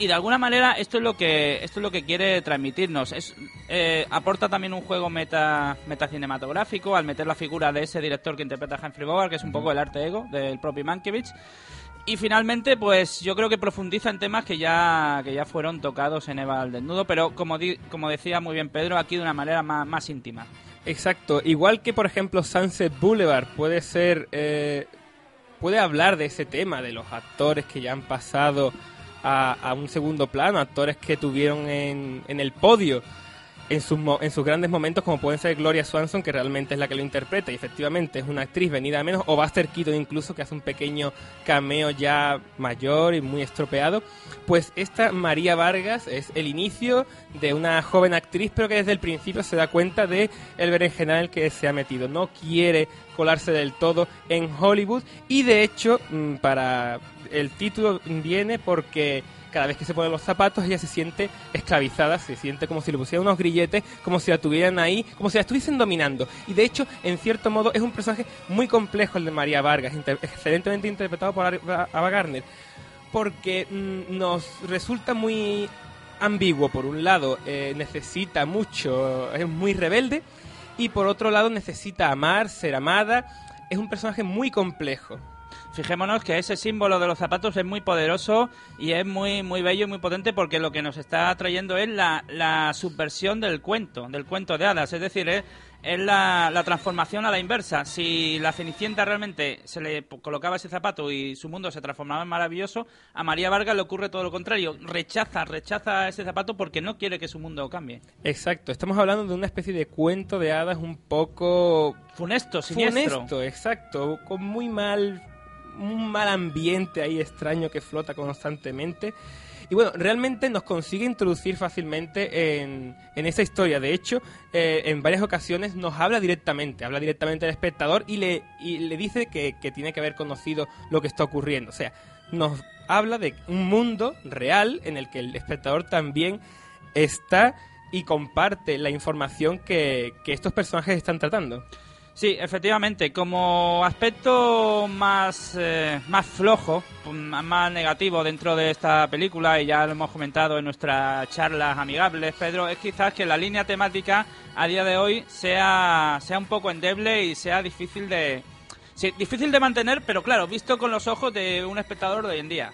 Y de alguna manera esto es lo que esto es lo que quiere transmitirnos. Es, eh, aporta también un juego meta metacinematográfico al meter la figura de ese director que interpreta a Humphrey Bogart, que es un poco el arte ego del propio Mankiewicz. Y finalmente, pues yo creo que profundiza en temas que ya que ya fueron tocados en Eva al desnudo, pero como di- como decía muy bien Pedro, aquí de una manera más, más íntima. Exacto, igual que por ejemplo Sunset Boulevard puede ser, eh, puede hablar de ese tema, de los actores que ya han pasado a, un segundo plano, actores que tuvieron en, en el podio en sus, en sus grandes momentos, como pueden ser Gloria Swanson, que realmente es la que lo interpreta, y efectivamente es una actriz venida a menos, o Buster Keaton incluso, que hace un pequeño cameo ya mayor y muy estropeado. Pues esta María Vargas es el inicio de una joven actriz, pero que desde el principio se da cuenta de el berenjenal que se ha metido. No quiere colarse del todo en Hollywood, y de hecho, mm, para el título viene porque cada vez que se pone los zapatos ella se siente esclavizada, se siente como si le pusieran unos grilletes, como si la tuvieran ahí, como si la estuviesen dominando. Y de hecho, en cierto modo, es un personaje muy complejo el de María Vargas, excelentemente interpretado por Ava Ava Gardner, porque mm, nos resulta muy ambiguo. Por un lado, eh, necesita mucho, es muy rebelde, y por otro lado, necesita amar, ser amada. Es un personaje muy complejo. Fijémonos que ese símbolo de los zapatos es muy poderoso y es muy muy bello y muy potente porque lo que nos está trayendo es la, la subversión del cuento, del cuento de hadas. Es decir, es, es la, la transformación a la inversa. Si la Cenicienta realmente se le colocaba ese zapato y su mundo se transformaba en maravilloso, a María Vargas le ocurre todo lo contrario. Rechaza, rechaza ese zapato porque no quiere que su mundo cambie. Exacto, estamos hablando de una especie de cuento de hadas un poco Funesto, siniestro. funesto, exacto, con muy mal un mal ambiente ahí extraño que flota constantemente. Y bueno, realmente nos consigue introducir fácilmente en, en esa historia. De hecho, eh, en varias ocasiones nos habla directamente, habla directamente al espectador y le, y le dice que, que tiene que haber conocido lo que está ocurriendo. O sea, nos habla de un mundo real en el que el espectador también está y comparte la información que, que estos personajes están tratando. Sí, efectivamente, como aspecto más, eh, más flojo, más negativo dentro de esta película, y ya lo hemos comentado en nuestras charlas amigables, Pedro, es quizás que la línea temática a día de hoy sea, sea un poco endeble y sea difícil de... Sí, difícil de mantener, pero claro, visto con los ojos de un espectador de hoy en día.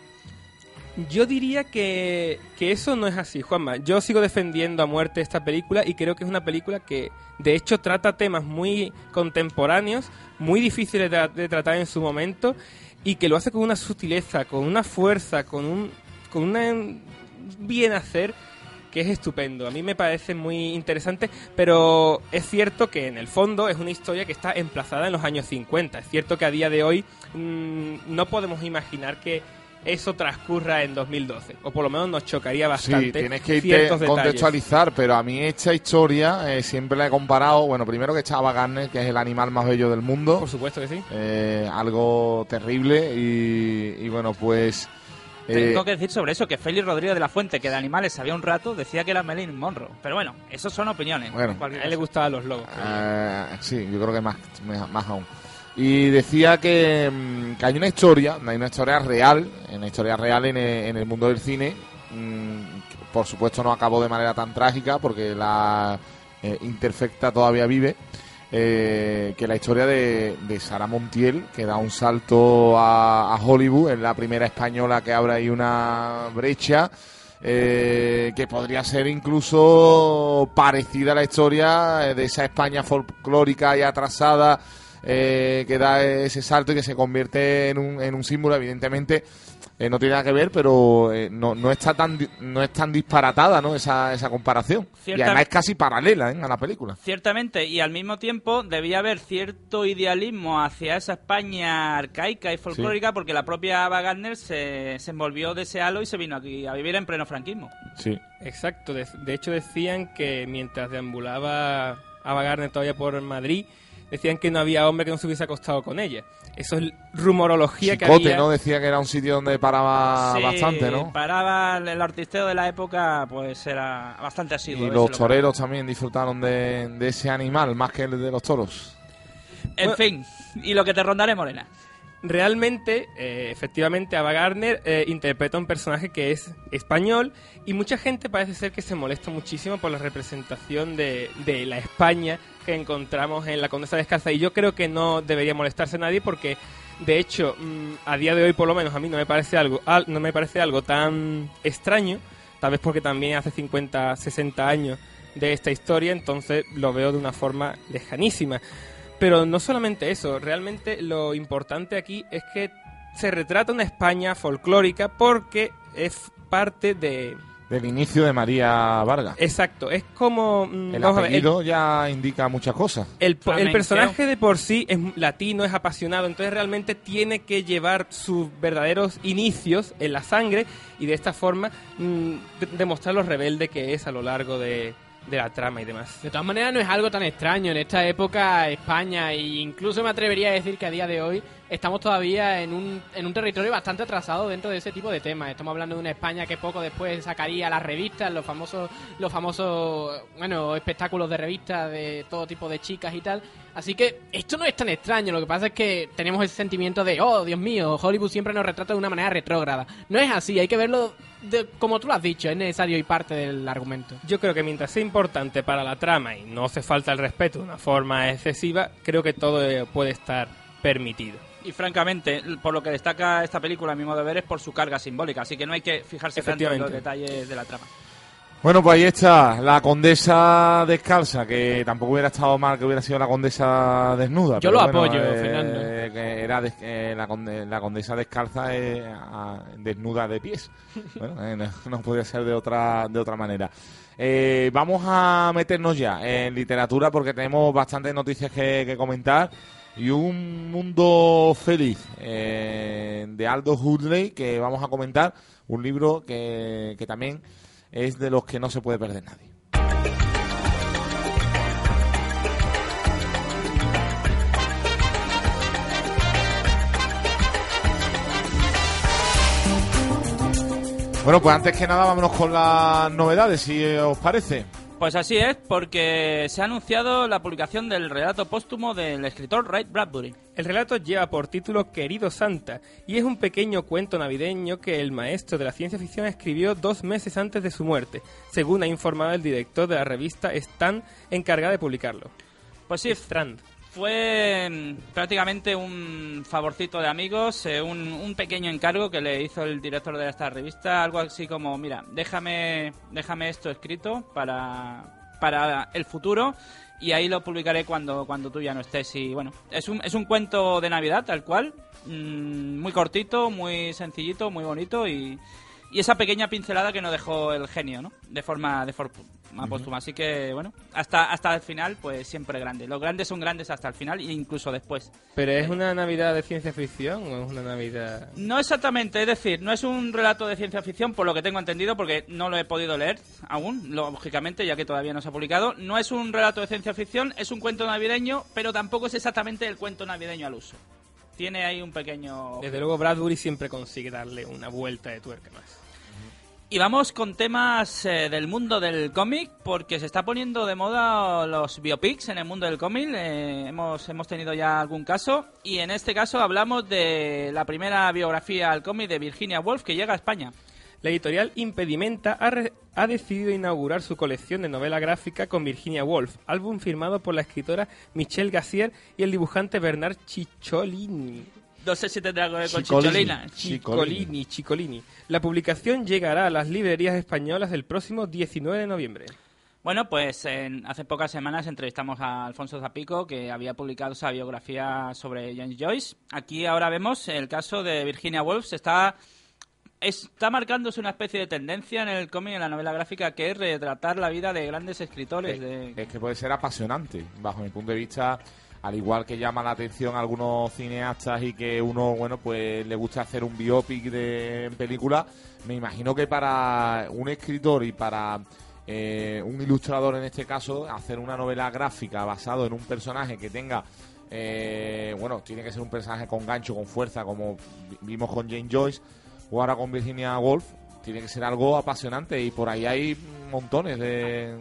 Yo diría que, que eso no es así, Juanma. Yo sigo defendiendo a muerte esta película y creo que es una película que de hecho trata temas muy contemporáneos, muy difíciles de, tratar en su momento y que lo hace con una sutileza, con una fuerza, con un con una bien hacer que es estupendo. A mí me parece muy interesante, pero es cierto que en el fondo es una historia que está emplazada en los años 50. Es cierto que a día de hoy mmm, no podemos imaginar que eso transcurra en 2012. O por lo menos nos chocaría bastante. Sí, tienes que irte contextualizar, pero a mí esta historia eh, siempre la he comparado, bueno, primero que estaba Garner, que es el animal más bello del mundo. Por supuesto que sí. Eh, algo terrible y, y bueno, pues... eh, Tengo que decir sobre eso que Félix Rodríguez de la Fuente, que de animales sabía un rato, decía que era Marilyn Monroe. Pero bueno, eso son opiniones. Bueno. A él le gustaban los lobos. Eh, sí, yo creo que más, más aún. Y decía que, mm, que hay una historia, hay una historia real, una historia real en el, en el mundo del cine. mm, por supuesto no acabó de manera tan trágica porque la eh, Interfecta todavía vive. eh, que la historia de, de Sara Montiel, que da un salto a, a Hollywood, es la primera española que abre ahí una brecha. eh, que podría ser incluso parecida a la historia eh, de esa España folclórica y atrasada eh, que da ese salto y que se convierte en un, en un símbolo, evidentemente eh, no tiene nada que ver, pero eh, no, no está tan di- no es tan disparatada ¿no? esa, esa comparación. Y además es casi paralela ¿eh? a la película. Ciertamente, y al mismo tiempo debía haber cierto idealismo hacia esa España arcaica y folclórica porque la propia Ava Gardner se, se envolvió de ese halo y se vino aquí a vivir en pleno franquismo. Sí. Exacto, de, de hecho decían que mientras deambulaba Ava Gardner todavía por Madrid, decían que no había hombre que no se hubiese acostado con ella. Eso es rumorología que había. ¿no? Decía que era un sitio donde paraba Sí, bastante, ¿no? Paraba el artisteo de la época, pues era bastante asiduo. Y los lo- toreros también disfrutaron de, de ese animal, más que el de los toros. En fin, y lo que te rondaré, Morena. Realmente, eh, efectivamente, Ava Gardner eh, interpreta un personaje que es español y mucha gente parece ser que se molesta muchísimo por la representación de, de la España que encontramos en la Condesa Descalza y yo creo que no debería molestarse nadie porque, de hecho, mm, a día de hoy por lo menos a mí no me parece algo, al- no me parece algo tan extraño, tal vez porque también hace 50, 60 años de esta historia, entonces lo veo de una forma lejanísima. Pero no solamente eso, realmente lo importante aquí es que se retrata una España folclórica porque es parte de... Del inicio de María Vargas. Exacto, es como... mm, El vamos a ver, apellido ya indica muchas cosas. el, personaje de por sí es latino, es apasionado, entonces realmente tiene que llevar sus verdaderos inicios en la sangre y de esta forma mm, de- demostrar lo rebelde que es a lo largo de, de la trama y demás. De todas maneras, no es algo tan extraño. En esta época, España, e incluso me atrevería a decir que a día de hoy, estamos todavía en un, en un territorio bastante atrasado dentro de ese tipo de temas. Estamos hablando de una España que poco después sacaría las revistas, los famosos, los famosos, bueno, espectáculos de revistas de todo tipo de chicas y tal. Así que esto no es tan extraño, lo que pasa es que tenemos ese sentimiento de, oh, Dios mío, Hollywood siempre nos retrata de una manera retrógrada. No es así, hay que verlo de- como tú lo has dicho, es necesario y parte del argumento. Yo creo que mientras sea importante para la trama y no hace falta el respeto de una forma excesiva, creo que todo eh, puede estar permitido. Y francamente, por lo que destaca esta película, a mi modo de ver, es por su carga simbólica. Así que no hay que fijarse tanto en los detalles de la trama. Bueno, pues ahí está la condesa descalza, que tampoco hubiera estado mal que hubiera sido la condesa desnuda. Yo lo bueno, apoyo, eh, Fernando. que era eh, la, conde- la condesa descalza es ah, desnuda de pies. [LAUGHS] Bueno, eh, no, no podría ser de otra, de otra manera. Eh, vamos a meternos ya en literatura porque tenemos bastantes noticias que, que comentar y un mundo feliz eh, de Aldo Huxley que vamos a comentar, un libro que, que también es de los que no se puede perder nadie. Bueno, pues antes que nada vámonos con las novedades, si os parece. Pues así es, porque se ha anunciado la publicación del relato póstumo del escritor Ray Bradbury. El relato lleva por título Querido Santa y es un pequeño cuento navideño que el maestro de la ciencia ficción escribió dos meses antes de su muerte, según ha informado el director de la revista Stan encargada de publicarlo. Pues sí, Strand. Fue mm, prácticamente un favorcito de amigos, eh, un, un pequeño encargo que le hizo el director de esta revista, algo así como, mira, déjame, déjame esto escrito para, para el futuro y ahí lo publicaré cuando, cuando tú ya no estés. Y bueno, es un, es un cuento de Navidad tal cual, mm, muy cortito, muy sencillito, muy bonito y, y esa pequeña pincelada que nos dejó el genio, ¿no? De forma, de forma póstuma. Así que, bueno, hasta, hasta el final, pues siempre grande. Los grandes son grandes hasta el final e incluso después. ¿Pero es una Navidad de ciencia ficción o es una Navidad...? No exactamente, es decir, no es un relato de ciencia ficción, por lo que tengo entendido, porque no lo he podido leer aún, lógicamente, ya que todavía no se ha publicado. No es un relato de ciencia ficción, es un cuento navideño, pero tampoco es exactamente el cuento navideño al uso. Tiene ahí un pequeño... Desde luego Bradbury siempre consigue darle una vuelta de tuerca más. Y vamos con temas eh, del mundo del cómic, porque se está poniendo de moda los biopics en el mundo del cómic. Eh, hemos, hemos tenido ya algún caso, y en este caso hablamos de la primera biografía al cómic de Virginia Woolf que llega a España. La editorial Impedimenta ha, ha decidido inaugurar su colección de novela gráfica con Virginia Woolf, álbum firmado por la escritora Michelle Gassier y el dibujante Bernard Cicciolini. No sé si tendrá algo que ver con. Chicholina. Ciccolini, Ciccolini. La publicación llegará a las librerías españolas el próximo 19 de noviembre. Bueno, pues en- hace pocas semanas entrevistamos a Alfonso Zapico, que había publicado esa biografía sobre James Joyce. Aquí ahora vemos el caso de Virginia Woolf. Se está, está marcándose una especie de tendencia en el cómic, en la novela gráfica, que es retratar la vida de grandes escritores. De... Es que puede ser apasionante, bajo mi punto de vista, al igual que llama la atención a algunos cineastas y que uno, bueno, pues le gusta hacer un biopic de en película, me imagino que para un escritor y para eh, un ilustrador en este caso, hacer una novela gráfica basado en un personaje que tenga eh, bueno, tiene que ser un personaje con gancho, con fuerza, como vi- vimos con Jane Joyce o ahora con Virginia Woolf, tiene que ser algo apasionante y por ahí hay montones de,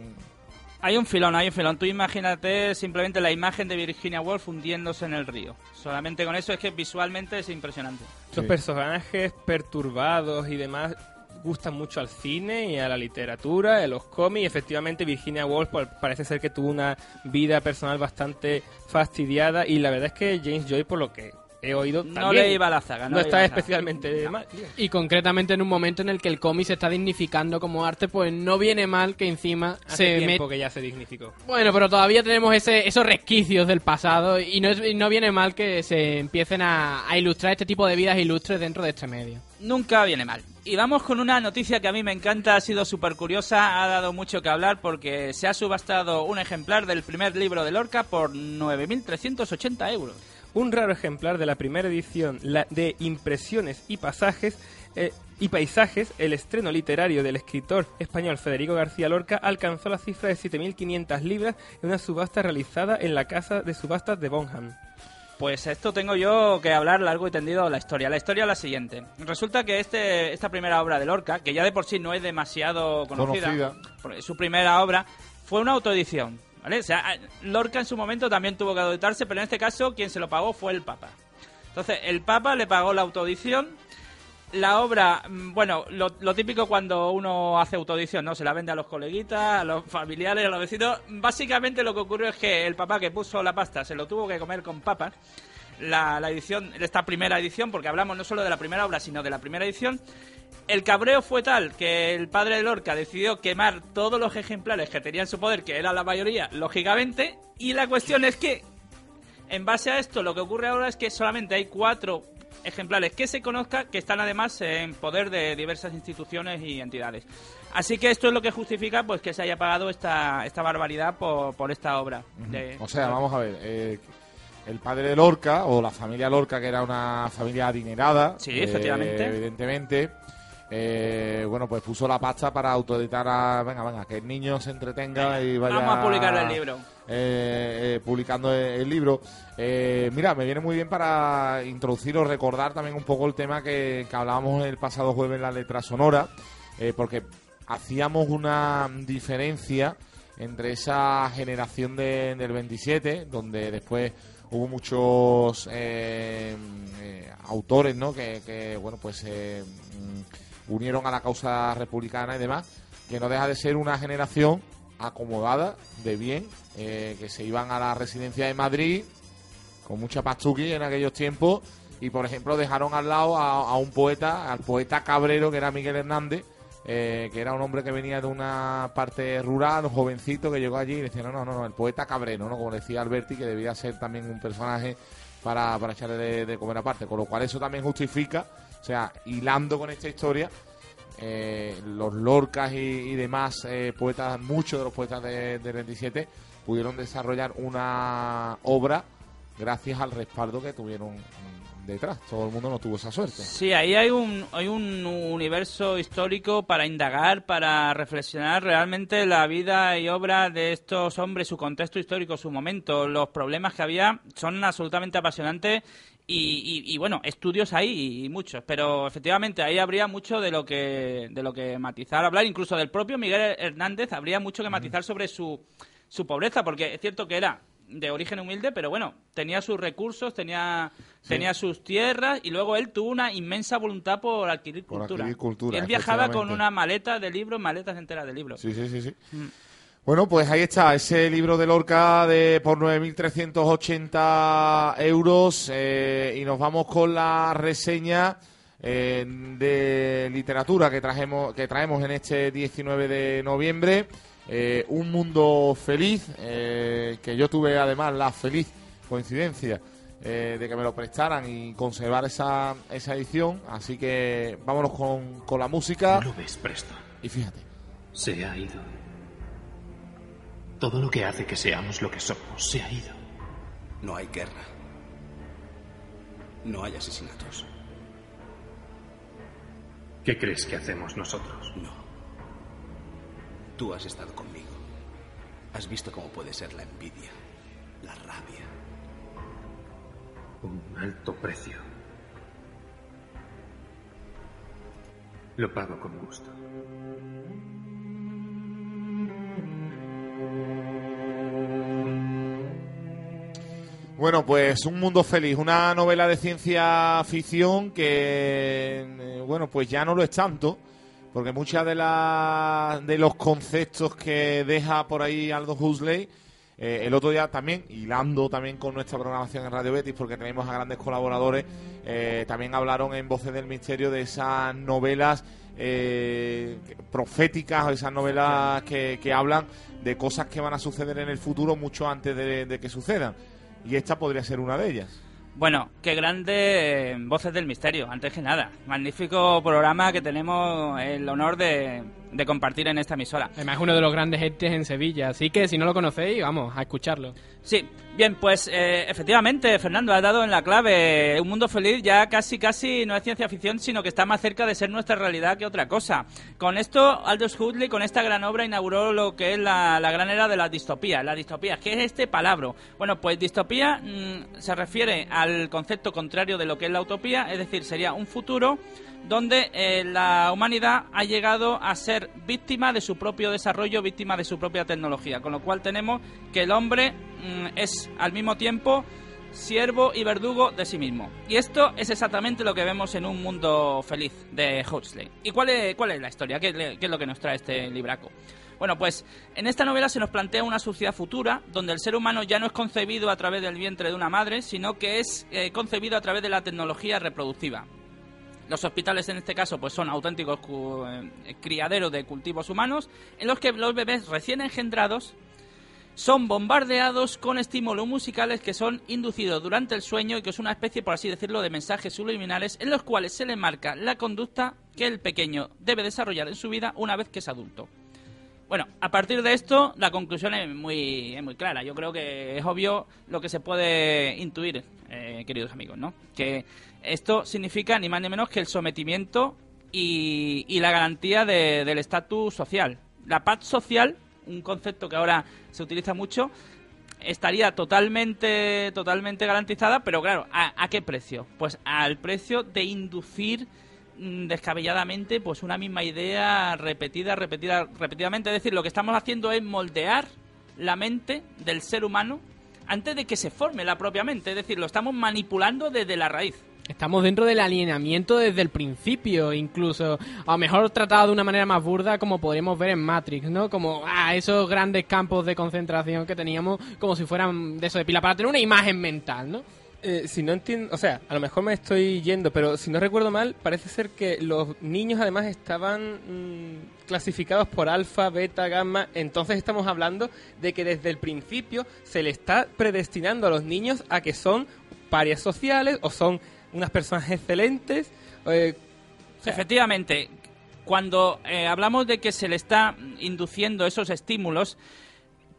Hay un filón, hay un filón. Tú imagínate simplemente la imagen de Virginia Woolf hundiéndose en el río. Solamente con eso es que visualmente es impresionante. Los personajes perturbados y demás gustan mucho al cine y a la literatura, a los cómics. Efectivamente, Virginia Woolf parece ser que tuvo una vida personal bastante fastidiada y la verdad es que James Joyce, por lo que he oído, No le iba a la zaga, no No, está especialmente mal. Y concretamente en un momento en el que el cómic se está dignificando como arte, pues no viene mal que encima Hace se tiempo que ya se dignificó. Bueno, pero todavía tenemos ese, esos resquicios del pasado y no, es- y no viene mal que se empiecen a, a ilustrar este tipo de vidas ilustres dentro de este medio. Nunca viene mal. Y vamos con una noticia que a mí me encanta, ha sido súper curiosa, ha dado mucho que hablar porque se ha subastado un ejemplar del primer libro de Lorca por 9.380 euros. Un raro ejemplar de la primera edición la de Impresiones y Pasajes eh, y Paisajes, el estreno literario del escritor español Federico García Lorca alcanzó la cifra de 7.500 libras en una subasta realizada en la casa de subastas de Bonham. Pues esto tengo yo que hablar largo y tendido de la historia. La historia es la siguiente. Resulta que este, esta primera obra de Lorca, que ya de por sí no es demasiado conocida, Conocida. porque su primera obra, fue una autoedición. O sea, Lorca en su momento también tuvo que auditarse, pero en este caso quien se lo pagó fue el Papa. Entonces, el Papa le pagó la autoedición. La obra, mm, bueno, lo, lo típico cuando uno hace autoedición, ¿no? Se la vende a los coleguitas, a los familiares, a los vecinos. Básicamente lo que ocurrió es que el papá que puso la pasta se lo tuvo que comer con papas. La, la edición, esta primera edición, porque hablamos no solo de la primera obra, sino de la primera edición. El cabreo fue tal que el padre de Lorca decidió quemar todos los ejemplares que tenía en su poder, que era la mayoría, lógicamente. Y la cuestión es que en base a esto, lo que ocurre ahora es que solamente hay cuatro ejemplares que se conozca que están además en poder de diversas instituciones y entidades. Así que esto es lo que justifica pues que se haya pagado esta, esta barbaridad por, por esta obra. de- O sea, vamos a ver. eh, el padre de Lorca, o la familia Lorca, que era una familia adinerada. Sí, eh, efectivamente. evidentemente. eh, bueno, pues puso la pasta para autoeditar a. Venga, venga, que el niño se entretenga y vaya. Vamos a publicar el libro. eh, eh, publicando el, el libro. Eh, mira, me viene muy bien para introducir o recordar también un poco el tema que, que hablábamos el pasado jueves en la letra sonora, eh, porque hacíamos una diferencia entre esa generación de- del 27, donde después hubo muchos eh, eh, autores ¿no? que, que, bueno, pues eh, mm, unieron a la causa republicana y demás, que no deja de ser una generación acomodada, de bien, eh, que se iban a la residencia de Madrid con mucha pastuqui en aquellos tiempos y, por ejemplo, dejaron al lado a, a un poeta, al poeta cabrero que era Miguel Hernández, eh, que era un hombre que venía de una parte rural, un jovencito que llegó allí y decía, no, no, no, el poeta cabrero, ¿no? Como decía Alberti, que debía ser también un personaje para, para echarle de, de comer aparte. Con lo cual eso también justifica, o sea, hilando con esta historia, eh, los Lorcas y, demás eh, poetas, muchos de los poetas de- del 27, pudieron desarrollar una obra gracias al respaldo que tuvieron detrás. Todo el mundo no tuvo esa suerte. Sí, ahí hay un, hay un universo histórico para indagar, para reflexionar realmente la vida y obra de estos hombres, su contexto histórico, su momento, los problemas que había son absolutamente apasionantes y, y- y, bueno, estudios hay y muchos, pero efectivamente ahí habría mucho de lo que de lo que matizar, hablar incluso del propio Miguel Hernández, habría mucho que matizar sobre su, su pobreza, porque es cierto que era de origen humilde, pero bueno, tenía sus recursos, tenía, tenía sus tierras y luego él tuvo una inmensa voluntad por adquirir Por cultura. adquirir cultura, él viajaba con una maleta de libros, maletas enteras de libros. Sí, sí, sí, sí. Mm. Bueno, pues ahí está, ese libro de Lorca de por 9.380 euros eh, y nos vamos con la reseña eh, de literatura que, trajemos, que traemos en este 19 de noviembre. Eh, un mundo feliz, eh, que yo tuve además la feliz coincidencia eh, de que me lo prestaran y conservar esa, esa edición. Así que vámonos con, con la música. ¿No lo ves, Preston? Y fíjate. Se ha ido. Todo lo que hace que seamos lo que somos se ha ido. No hay guerra. No hay asesinatos. ¿Qué crees que hacemos nosotros? Tú has estado conmigo. Has visto cómo puede ser la envidia, la rabia. Un alto precio. Lo pago con gusto. Bueno, pues Un Mundo Feliz, una novela de ciencia ficción que, eh, bueno, pues ya no lo es tanto, porque muchas de, la- de los conceptos que deja por ahí Aldo Huxley, eh, el otro día también, hilando también con nuestra programación en Radio Betis, porque tenemos a grandes colaboradores, eh, también hablaron en Voces del Misterio de esas novelas eh, proféticas o esas novelas que, que hablan de cosas que van a suceder en el futuro mucho antes de, de que sucedan. Y esta podría ser una de ellas. Bueno, qué grande eh, Voces del Misterio, antes que nada. Magnífico programa que tenemos el honor de, de compartir en esta emisora. Además es uno de los grandes entes en Sevilla, así que si no lo conocéis, vamos a escucharlo. Sí, bien, pues eh, efectivamente, Fernando, ha dado en la clave. Un mundo feliz ya casi, casi no es ciencia ficción, sino que está más cerca de ser nuestra realidad que otra cosa. Con esto, Aldous Huxley, con esta gran obra, inauguró lo que es la, gran era de la distopía. La distopía, ¿qué es este palabra? Bueno, pues distopía mm, se refiere al concepto contrario de lo que es la utopía, es decir, sería un futuro donde eh, la humanidad ha llegado a ser víctima de su propio desarrollo, víctima de su propia tecnología. Con lo cual tenemos que el hombre es al mismo tiempo siervo y verdugo de sí mismo. Y esto es exactamente lo que vemos en un mundo feliz de Huxley. ¿Y cuál es, cuál es la historia? ¿Qué, qué es lo que nos trae este libraco? Bueno, pues en esta novela se nos plantea una sociedad futura donde el ser humano ya no es concebido a través del vientre de una madre, sino que es eh, concebido a través de la tecnología reproductiva. Los hospitales en este caso pues son auténticos eh, criaderos de cultivos humanos en los que los bebés recién engendrados son bombardeados con estímulos musicales que son inducidos durante el sueño y que es una especie, por así decirlo, de mensajes subliminales en los cuales se le marca la conducta que el pequeño debe desarrollar en su vida una vez que es adulto. Bueno, a partir de esto, la conclusión es muy, es muy clara. Yo creo que es obvio lo que se puede intuir, eh, queridos amigos, ¿no? Que esto significa ni más ni menos que el sometimiento y, y la garantía de- del estatus social. La paz social, un concepto que ahora se utiliza mucho, estaría totalmente, totalmente garantizada, pero claro, ¿a, a qué precio? Pues al precio de inducir mm, descabelladamente pues una misma idea repetida, repetida, repetidamente. Es decir, lo que estamos haciendo es moldear la mente del ser humano antes de que se forme la propia mente. Es decir, lo estamos manipulando desde la raíz. Estamos dentro del alienamiento desde el principio, incluso. A lo mejor tratado de una manera más burda, como podríamos ver en Matrix, ¿no? Como, ah, esos grandes campos de concentración que teníamos, como si fueran de eso de pila, para tener una imagen mental, ¿no? Eh, si no entiendo, o sea, a lo mejor me estoy yendo, pero si no recuerdo mal, parece ser que los niños además estaban mm, clasificados por alfa, beta, gamma, entonces estamos hablando de que desde el principio se le está predestinando a los niños a que son parias sociales o son unas personas excelentes. eh, Efectivamente, cuando eh, hablamos de que se le está induciendo esos estímulos,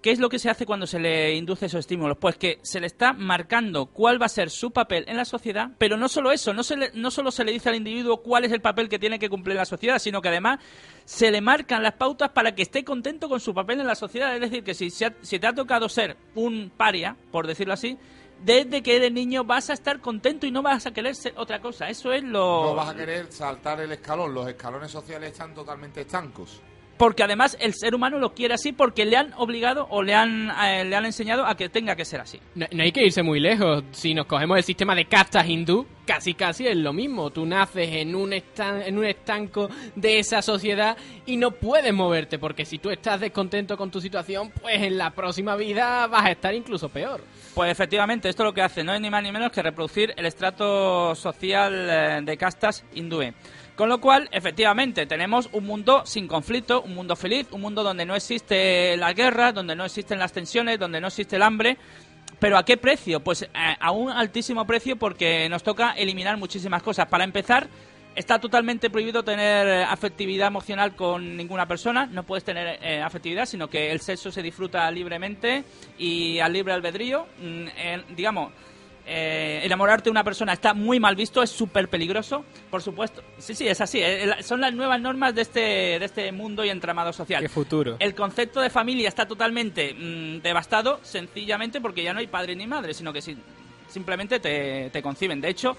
¿qué es lo que se hace cuando se le induce esos estímulos? Pues que se le está marcando cuál va a ser su papel en la sociedad, pero no solo eso, no, se le- no solo se le dice al individuo cuál es el papel que tiene que cumplir en la sociedad, sino que además se le marcan las pautas para que esté contento con su papel en la sociedad. Es decir, que si, si te ha tocado ser un paria, por decirlo así, desde que eres niño vas a estar contento y no vas a querer ser otra cosa. Eso es lo... No vas a querer saltar el escalón. Los escalones sociales están totalmente estancos. Porque además el ser humano lo quiere así porque le han obligado o le han, eh, le han enseñado a que tenga que ser así. No, no hay que irse muy lejos. Si nos cogemos el sistema de castas hindú, casi casi es lo mismo. Tú naces en un, estan- en un estanco de esa sociedad y no puedes moverte, porque si tú estás descontento con tu situación, pues en la próxima vida vas a estar incluso peor. Pues efectivamente, esto lo que hace no es ni más ni menos que reproducir el estrato social eh, de castas hindúe. Con lo cual, efectivamente, tenemos un mundo sin conflicto, un mundo feliz, un mundo donde no existe la guerra, donde no existen las tensiones, donde no existe el hambre. ¿Pero a qué precio? Pues eh, a un altísimo precio porque nos toca eliminar muchísimas cosas. Para empezar, está totalmente prohibido tener eh, afectividad emocional con ninguna persona. No puedes tener eh, afectividad, sino que el sexo se disfruta libremente y al libre albedrío. Mm, digamos, eh, enamorarte de una persona está muy mal visto, es súper peligroso, por supuesto. Sí, sí, es así. eh, son las nuevas normas de este, de este mundo y entramado social. qué futuro. El concepto de familia está totalmente mm, devastado, sencillamente porque ya no hay padre ni madre, sino que si- simplemente te, te conciben. De hecho,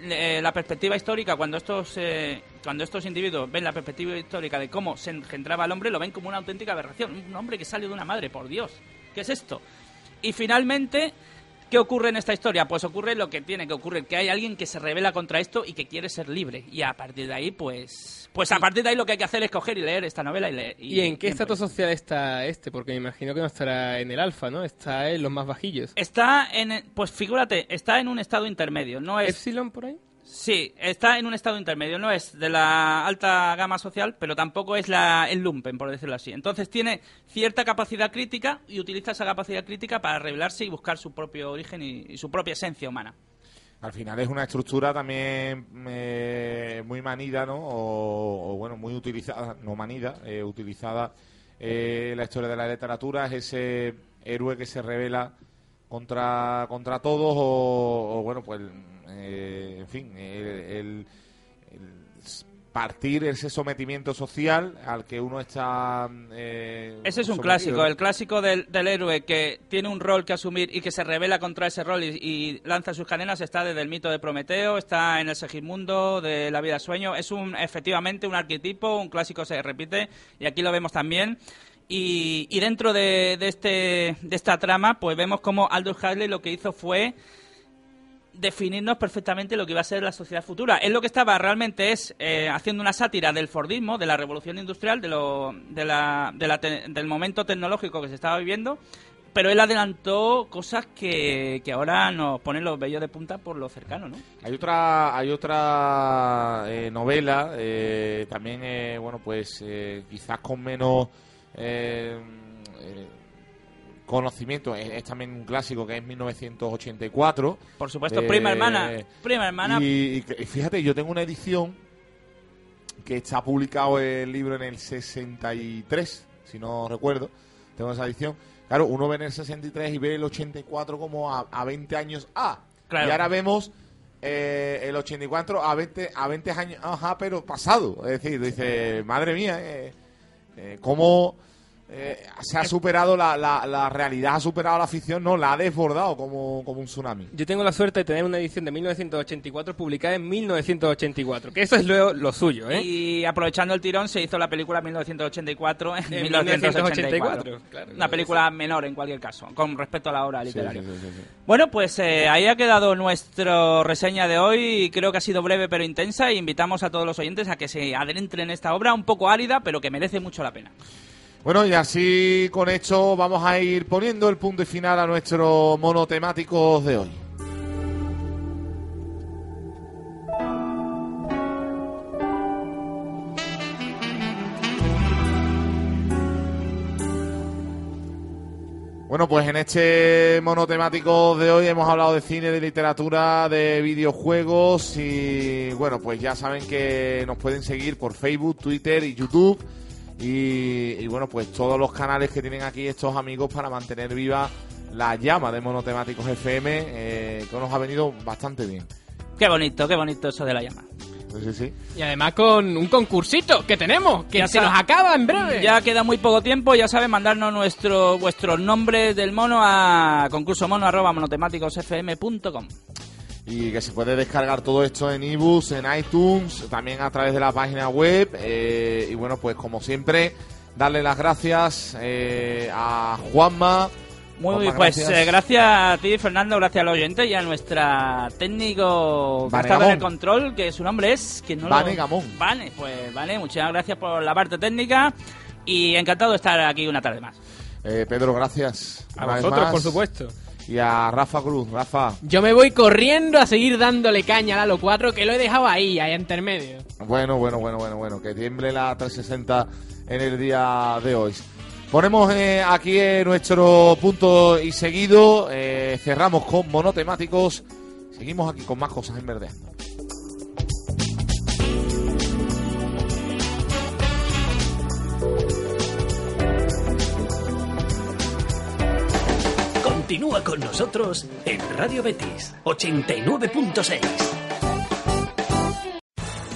eh, la perspectiva histórica, cuando estos, eh, cuando estos individuos ven la perspectiva histórica de cómo se engendraba el hombre, lo ven como una auténtica aberración. Un hombre que sale de una madre, por Dios. ¿Qué es esto? Y finalmente, ¿qué ocurre en esta historia? Pues ocurre lo que tiene que ocurrir, que hay alguien que se revela contra esto y que quiere ser libre. Y a partir de ahí, pues... Pues a partir de ahí lo que hay que hacer es coger y leer esta novela y leer... ¿Y en qué estatus social está este? Porque me imagino que no estará en el alfa, ¿no? Está en los más bajillos. Está en... Pues figúrate, está en un estado intermedio. No es... ¿Epsilon por ahí? Sí, está en un estado intermedio. No es de la alta gama social, pero tampoco es la, el lumpen, por decirlo así. Entonces tiene cierta capacidad crítica y utiliza esa capacidad crítica para revelarse y buscar su propio origen y, su propia esencia humana. Al final es una estructura también eh, muy manida, ¿no? O, bueno, muy utilizada, no manida, eh, utilizada eh, la historia de la literatura, es ese héroe que se revela contra, contra todos o bueno, pues, eh, en fin, el, el- el partir ese sometimiento social al que uno está... eh, Ese es un sometido, clásico, el clásico del, del héroe que tiene un rol que asumir y que se revela contra ese rol y, y lanza sus cadenas está desde el mito de Prometeo, está en el Segismundo de la vida sueño, es un efectivamente un arquetipo, un clásico se repite y aquí lo vemos también. Y, y dentro de, de este, de esta trama, pues vemos como Aldous Huxley lo que hizo fue definirnos perfectamente lo que iba a ser la sociedad futura. Él lo que estaba realmente es eh, haciendo una sátira del Fordismo, de la revolución industrial, de lo, de la, de la te- del momento tecnológico que se estaba viviendo, pero él adelantó cosas que, que ahora nos ponen los vellos de punta por lo cercano, ¿no? Hay otra, hay otra eh, novela, eh, también, eh, bueno, pues eh, quizás con menos conocimiento, es, es también un clásico que es 1984. Por supuesto, Eh, prima hermana, prima hermana. Y, y fíjate, yo tengo una edición que está publicado el libro en el 63, si no recuerdo. Tengo esa edición. Claro, uno ve en el 63 y ve el 84 como a, a 20 años A. Claro. Y ahora vemos eh, el 84 a 20, a 20 años, ajá, pero pasado. Es decir, dice, madre mía, eh, eh, cómo eh, se ha superado la, la, la realidad, ha superado la ficción, no, la ha desbordado como, como un tsunami. Yo tengo la suerte de tener una edición de 1984 publicada en 1984, que eso es lo, lo suyo, ¿eh? Y aprovechando el tirón se hizo la película 1984 en, En 1984. 1984, claro. Una película menor en cualquier caso, con respecto a la obra literaria. sí, sí, sí, sí. Bueno, pues eh, ahí ha quedado nuestra reseña de hoy. Creo que ha sido breve pero intensa. E invitamos a todos los oyentes a que se adentren en esta obra un poco árida, pero que merece mucho la pena. Bueno, y así con esto vamos a ir poniendo el punto y final a nuestro monotemáticos de hoy. Bueno, pues en este monotemático de hoy hemos hablado de cine, de literatura, de videojuegos y bueno, pues ya saben que nos pueden seguir por Facebook, Twitter y YouTube y, y, bueno, pues todos los canales que tienen aquí estos amigos para mantener viva la llama de monotemáticos FM eh, que nos ha venido bastante bien. Qué bonito, qué bonito eso de la llama. Sí, sí. Y además con un concursito que tenemos, que Ya se nos acaba en breve. Ya queda muy poco tiempo, ya saben mandarnos nuestro, vuestros nombres del mono a concurso mono arroba monotemáticosfm.com. Y que se puede descargar todo esto en ebooks, en iTunes, también a través de la página web. eh, y bueno, pues como siempre, darle las gracias eh, a Juanma. Muy Juanma, bien, pues eh, gracias a ti, Fernando, gracias al oyente y a nuestra técnico que Vane en el control, que su nombre es... Que no Vane lo... Gamón. Vale, pues vale, muchas gracias por la parte técnica y encantado de estar aquí una tarde más. Eh, Pedro, gracias. A una vez vosotros, más. por supuesto. Y a Rafa Cruz. Rafa, Yo me voy corriendo a seguir dándole caña al Halo 4 que lo he dejado ahí, ahí intermedio. bueno, bueno, bueno, bueno, bueno. Que tiemble la 360 en el día de hoy. Ponemos eh, aquí eh, nuestro punto y seguido. eh, cerramos con monotemáticos. Seguimos aquí con más cosas en verde. Continúa con nosotros en Radio Betis 89.6.